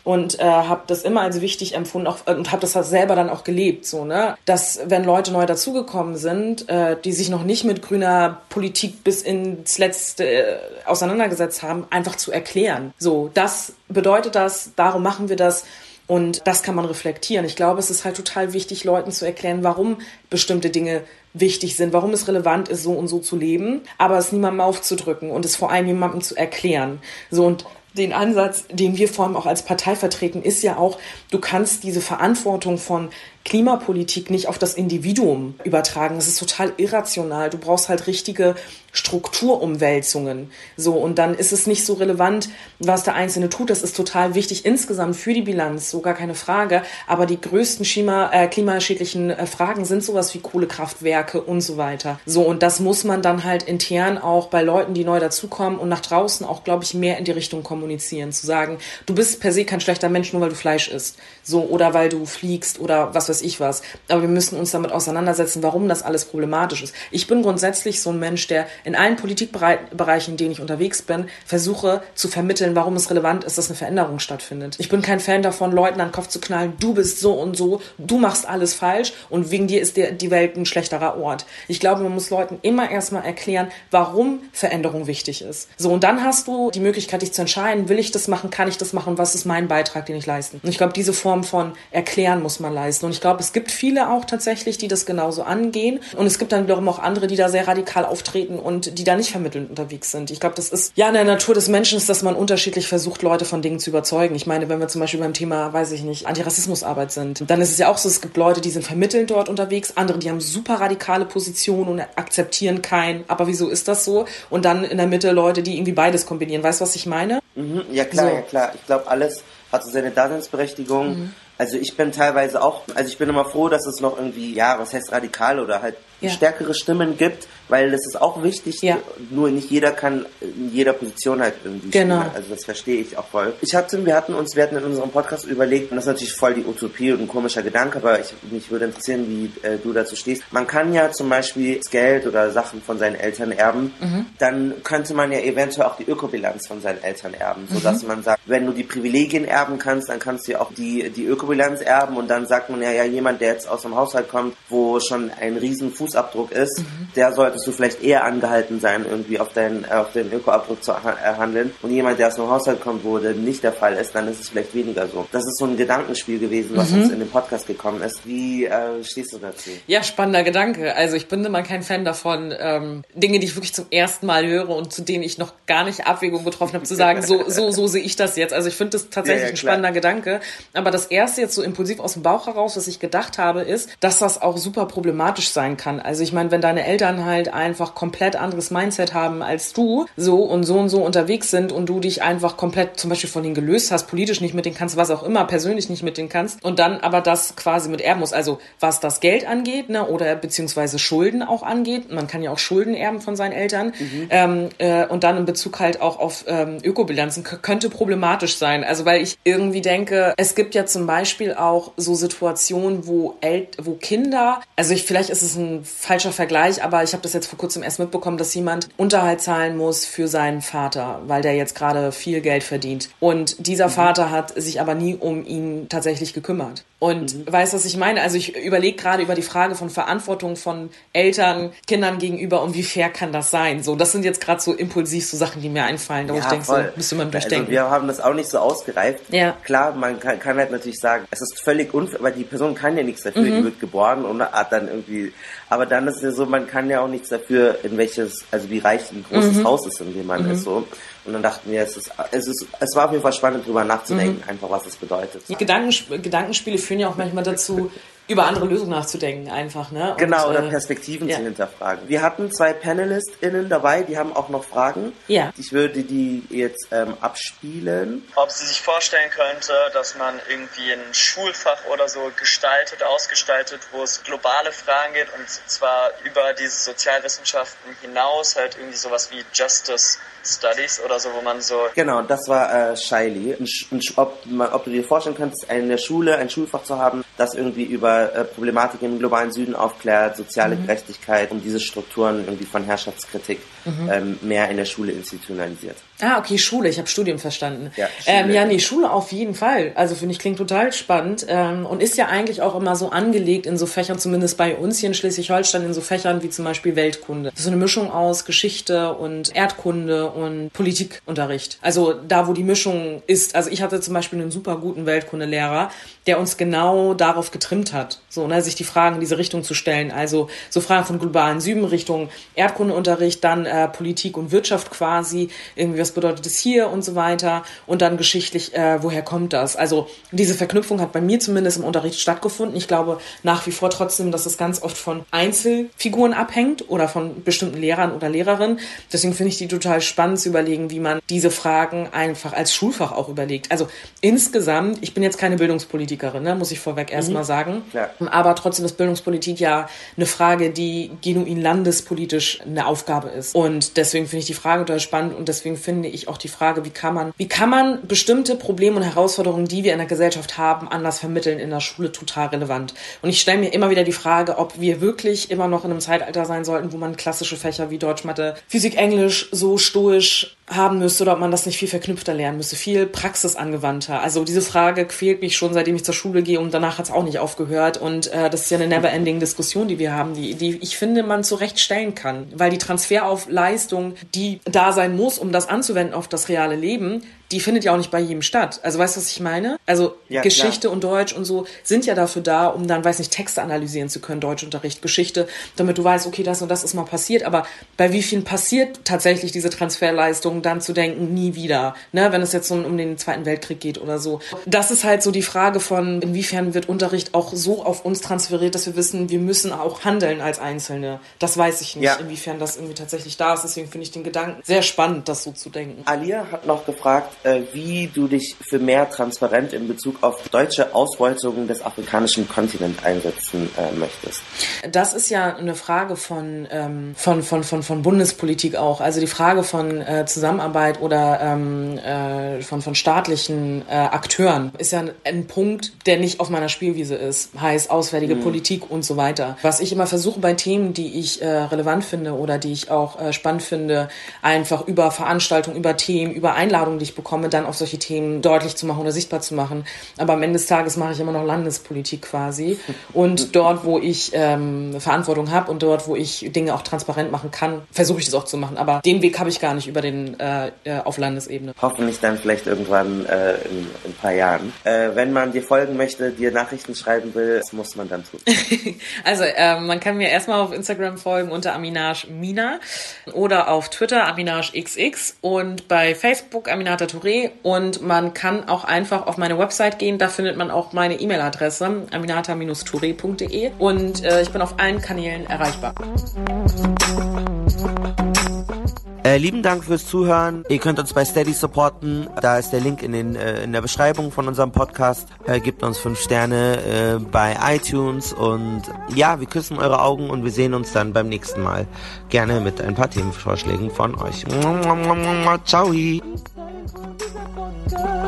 Und äh, habe das immer als wichtig empfunden auch, und habe das halt selber dann auch gelebt, so, ne? Dass wenn Leute neu dazugekommen sind, äh, die sich noch nicht mit grüner Politik bis ins Letzte äh, auseinandergesetzt haben, einfach zu erklären. So, das bedeutet das, darum machen wir das. Und das kann man reflektieren. Ich glaube, es ist halt total wichtig, Leuten zu erklären, warum bestimmte Dinge wichtig sind, warum es relevant ist, so und so zu leben, aber es niemandem aufzudrücken und es vor allem jemandem zu erklären. So und den Ansatz, den wir vor allem auch als Partei vertreten, ist ja auch, du kannst diese Verantwortung von Klimapolitik nicht auf das Individuum übertragen. Das ist total irrational. Du brauchst halt richtige Strukturumwälzungen. So, und dann ist es nicht so relevant, was der Einzelne tut. Das ist total wichtig insgesamt für die Bilanz, so gar keine Frage. Aber die größten Schima, äh, klimaschädlichen äh, Fragen sind sowas wie Kohlekraftwerke und so weiter. So, und das muss man dann halt intern auch bei Leuten, die neu dazukommen und nach draußen auch, glaube ich, mehr in die Richtung kommunizieren. Zu sagen, du bist per se kein schlechter Mensch, nur weil du Fleisch isst. So, oder weil du fliegst oder was weiß ich was. Aber wir müssen uns damit auseinandersetzen, warum das alles problematisch ist. Ich bin grundsätzlich so ein Mensch, der in allen Politikbereichen, in denen ich unterwegs bin, versuche zu vermitteln, warum es relevant ist, dass eine Veränderung stattfindet. Ich bin kein Fan davon, Leuten an den Kopf zu knallen, du bist so und so, du machst alles falsch und wegen dir ist die Welt ein schlechterer Ort. Ich glaube, man muss Leuten immer erstmal erklären, warum Veränderung wichtig ist. So, und dann hast du die Möglichkeit, dich zu entscheiden, will ich das machen, kann ich das machen, was ist mein Beitrag, den ich leisten. Und ich glaube, diese Form von Erklären muss man leisten. Und ich glaube, es gibt viele auch tatsächlich, die das genauso angehen. Und es gibt dann wiederum auch andere, die da sehr radikal auftreten und die da nicht vermittelnd unterwegs sind. Ich glaube, das ist ja in der Natur des Menschen, dass man unterschiedlich versucht, Leute von Dingen zu überzeugen. Ich meine, wenn wir zum Beispiel beim Thema, weiß ich nicht, Antirassismusarbeit sind, dann ist es ja auch so, es gibt Leute, die sind vermittelnd dort unterwegs, andere, die haben super radikale Positionen und akzeptieren kein, aber wieso ist das so? Und dann in der Mitte Leute, die irgendwie beides kombinieren. Weißt du, was ich meine? Mhm, ja, klar, so. ja, klar. Ich glaube, alles hat so seine Daseinsberechtigung. Mhm. Also ich bin teilweise auch, also ich bin immer froh, dass es noch irgendwie, ja, was heißt radikal oder halt ja. stärkere Stimmen gibt, weil das ist auch wichtig. Ja. Nur nicht jeder kann in jeder Position halt irgendwie genau. Spielen. Also das verstehe ich auch voll. Ich hatte, wir hatten uns, wir hatten in unserem Podcast überlegt, und das ist natürlich voll die Utopie und ein komischer Gedanke, aber ich, mich würde interessieren, wie äh, du dazu stehst. Man kann ja zum Beispiel das Geld oder Sachen von seinen Eltern erben, mhm. dann könnte man ja eventuell auch die Ökobilanz von seinen Eltern erben, sodass mhm. man sagt, wenn du die Privilegien erben kannst, dann kannst du ja auch die, die Ökobilanz erben und dann sagt man ja, ja, jemand, der jetzt aus einem Haushalt kommt, wo schon ein riesen Fuß Fußabdruck ist, mhm. der solltest du vielleicht eher angehalten sein, irgendwie auf deinen, auf den Ökoabdruck zu handeln. Und jemand, der aus einem Haushalt kommt, wo der nicht der Fall ist, dann ist es vielleicht weniger so. Das ist so ein Gedankenspiel gewesen, was mhm. uns in den Podcast gekommen ist. Wie äh, stehst du dazu? Ja, spannender Gedanke. Also ich bin immer kein Fan davon, ähm, Dinge, die ich wirklich zum ersten Mal höre und zu denen ich noch gar nicht Abwägung getroffen habe, zu sagen, so, so, so sehe ich das jetzt. Also ich finde das tatsächlich ja, ja, ein spannender Gedanke. Aber das erste jetzt so impulsiv aus dem Bauch heraus, was ich gedacht habe, ist, dass das auch super problematisch sein kann. Also ich meine, wenn deine Eltern halt einfach komplett anderes Mindset haben als du, so und so und so unterwegs sind und du dich einfach komplett zum Beispiel von denen gelöst hast, politisch nicht mit denen kannst, was auch immer, persönlich nicht mit denen kannst und dann aber das quasi mit erben muss. Also was das Geld angeht, ne, oder beziehungsweise Schulden auch angeht. Man kann ja auch Schulden erben von seinen Eltern. Mhm. Ähm, äh, und dann in Bezug halt auch auf ähm, Ökobilanzen könnte problematisch sein. Also weil ich irgendwie denke, es gibt ja zum Beispiel auch so Situationen, wo El wo Kinder, also ich, vielleicht ist es ein falscher Vergleich, aber ich habe das jetzt vor kurzem erst mitbekommen, dass jemand Unterhalt zahlen muss für seinen Vater, weil der jetzt gerade viel Geld verdient. Und dieser mhm. Vater hat sich aber nie um ihn tatsächlich gekümmert. Und mhm. weißt was ich meine? Also ich überlege gerade über die Frage von Verantwortung von Eltern Kindern gegenüber und wie fair kann das sein? So, das sind jetzt gerade so impulsiv so Sachen, die mir einfallen, da ja, ich denke, so müsste man durchdenken. Also wir haben das auch nicht so ausgereift. Ja. Klar, man kann, kann halt natürlich sagen, es ist völlig unfair, weil die Person kann ja nichts dafür, mhm. die wird geboren und hat dann irgendwie, aber dann ist es ja so, man kann ja auch nichts dafür, in welches, also wie reich ein großes mhm. Haus ist, in dem man mhm. ist so. Und dann dachten wir, es, ist, es, ist, es war auf jeden Fall spannend, drüber nachzudenken, mhm. einfach was es bedeutet. Die Gedankensp Gedankenspiele führen ja auch manchmal dazu, über andere Lösungen nachzudenken einfach, ne? Und, genau, oder äh, Perspektiven ja. zu hinterfragen. Wir hatten zwei PanelistInnen dabei, die haben auch noch Fragen. Ja. Ich würde die jetzt ähm, abspielen. Ob sie sich vorstellen könnte, dass man irgendwie ein Schulfach oder so gestaltet, ausgestaltet, wo es globale Fragen geht und zwar über diese Sozialwissenschaften hinaus, halt irgendwie sowas wie Justice Studies oder so, wo man so... Genau, das war äh, Shiley. Ob, ob du dir vorstellen könntest, eine Schule, ein Schulfach zu haben, das irgendwie über äh, Problematik im globalen Süden aufklärt, soziale mhm. Gerechtigkeit und diese Strukturen irgendwie von Herrschaftskritik mhm. ähm, mehr in der Schule institutionalisiert. Ah, okay, Schule. Ich habe Studium verstanden. Ja, ähm, ja, nee, Schule auf jeden Fall. Also finde ich klingt total spannend ähm, und ist ja eigentlich auch immer so angelegt in so Fächern, zumindest bei uns hier in Schleswig-Holstein, in so Fächern wie zum Beispiel Weltkunde. Das ist so eine Mischung aus Geschichte und Erdkunde und Politikunterricht. Also da, wo die Mischung ist. Also ich hatte zum Beispiel einen super guten Weltkundelehrer, der uns genau darauf getrimmt hat, so ne, sich die Fragen in diese Richtung zu stellen. Also so Fragen von globalen Süden Richtung Erdkundeunterricht, dann äh, Politik und Wirtschaft quasi, irgendwie was bedeutet es hier und so weiter und dann geschichtlich, äh, woher kommt das? Also diese Verknüpfung hat bei mir zumindest im Unterricht stattgefunden. Ich glaube nach wie vor trotzdem, dass es ganz oft von Einzelfiguren abhängt oder von bestimmten Lehrern oder Lehrerinnen. Deswegen finde ich die total spannend zu überlegen, wie man diese Fragen einfach als Schulfach auch überlegt. Also insgesamt, ich bin jetzt keine Bildungspolitikerin, ne, muss ich vorweg erstmal mhm. sagen, ja. aber trotzdem ist Bildungspolitik ja eine Frage, die genuin landespolitisch eine Aufgabe ist. Und deswegen finde ich die Frage total spannend und deswegen finde ich auch die Frage, wie kann man, wie kann man bestimmte Probleme und Herausforderungen, die wir in der Gesellschaft haben, anders vermitteln in der Schule total relevant. Und ich stelle mir immer wieder die Frage, ob wir wirklich immer noch in einem Zeitalter sein sollten, wo man klassische Fächer wie Deutsch, Mathe, Physik, Englisch so stoisch haben müsste oder ob man das nicht viel verknüpfter lernen müsste, viel praxisangewandter. Also diese Frage quält mich schon, seitdem ich zur Schule gehe und danach hat es auch nicht aufgehört. Und äh, das ist ja eine never-ending Diskussion, die wir haben, die, die ich finde, man zurecht stellen kann. Weil die Transfer auf Leistung, die da sein muss, um das anzuwenden auf das reale Leben, die findet ja auch nicht bei jedem statt. Also weißt du, was ich meine? Also ja, Geschichte klar. und Deutsch und so sind ja dafür da, um dann, weiß nicht, Texte analysieren zu können, Deutschunterricht, Geschichte, damit du weißt, okay, das und das ist mal passiert. Aber bei wie vielen passiert tatsächlich diese Transferleistung, dann zu denken, nie wieder, ne? wenn es jetzt so um den Zweiten Weltkrieg geht oder so. Das ist halt so die Frage von, inwiefern wird Unterricht auch so auf uns transferiert, dass wir wissen, wir müssen auch handeln als Einzelne. Das weiß ich nicht, ja. inwiefern das irgendwie tatsächlich da ist. Deswegen finde ich den Gedanken sehr spannend, das so zu denken. Alia hat noch gefragt, wie du dich für mehr Transparenz in Bezug auf deutsche Ausbeutungen des afrikanischen Kontinents einsetzen äh, möchtest. Das ist ja eine Frage von, ähm, von, von, von, von Bundespolitik auch. Also die Frage von äh, Zusammenarbeit oder ähm, äh, von, von staatlichen äh, Akteuren ist ja ein, Punkt, der nicht auf meiner Spielwiese ist. Heißt auswärtige mhm. Politik und so weiter. Was ich immer versuche bei Themen, die ich äh, relevant finde oder die ich auch spannend finde, einfach über Veranstaltungen, über Themen, über Einladungen, die ich bekomme, bekomme, dann auf solche Themen deutlich zu machen oder sichtbar zu machen. Aber am Ende des Tages mache ich immer noch Landespolitik quasi. Und dort, wo ich ähm, Verantwortung habe und dort, wo ich Dinge auch transparent machen kann, versuche ich das auch zu machen. Aber den Weg habe ich gar nicht über den äh, äh auf Landesebene. Hoffentlich dann vielleicht irgendwann äh, in, in ein paar Jahren. Äh, wenn man dir folgen möchte, dir Nachrichten schreiben will, was muss man dann tun? also äh, man kann mir erstmal auf Instagram folgen unter Aminage Mina oder auf Twitter Aminage XX und bei Facebook Aminata Touré und man kann auch einfach auf meine Website gehen, da findet man auch meine E-Mail-Adresse aminata-touré.de und äh, ich bin auf allen Kanälen erreichbar. Äh, lieben Dank fürs Zuhören. Ihr könnt uns bei Steady supporten. Da ist der Link in, den, äh, in der Beschreibung von unserem Podcast. Äh, gebt uns fünf Sterne äh, bei iTunes und ja, wir küssen eure Augen und wir sehen uns dann beim nächsten Mal. Gerne mit ein paar Themenvorschlägen von euch. Ciao. Desapontar.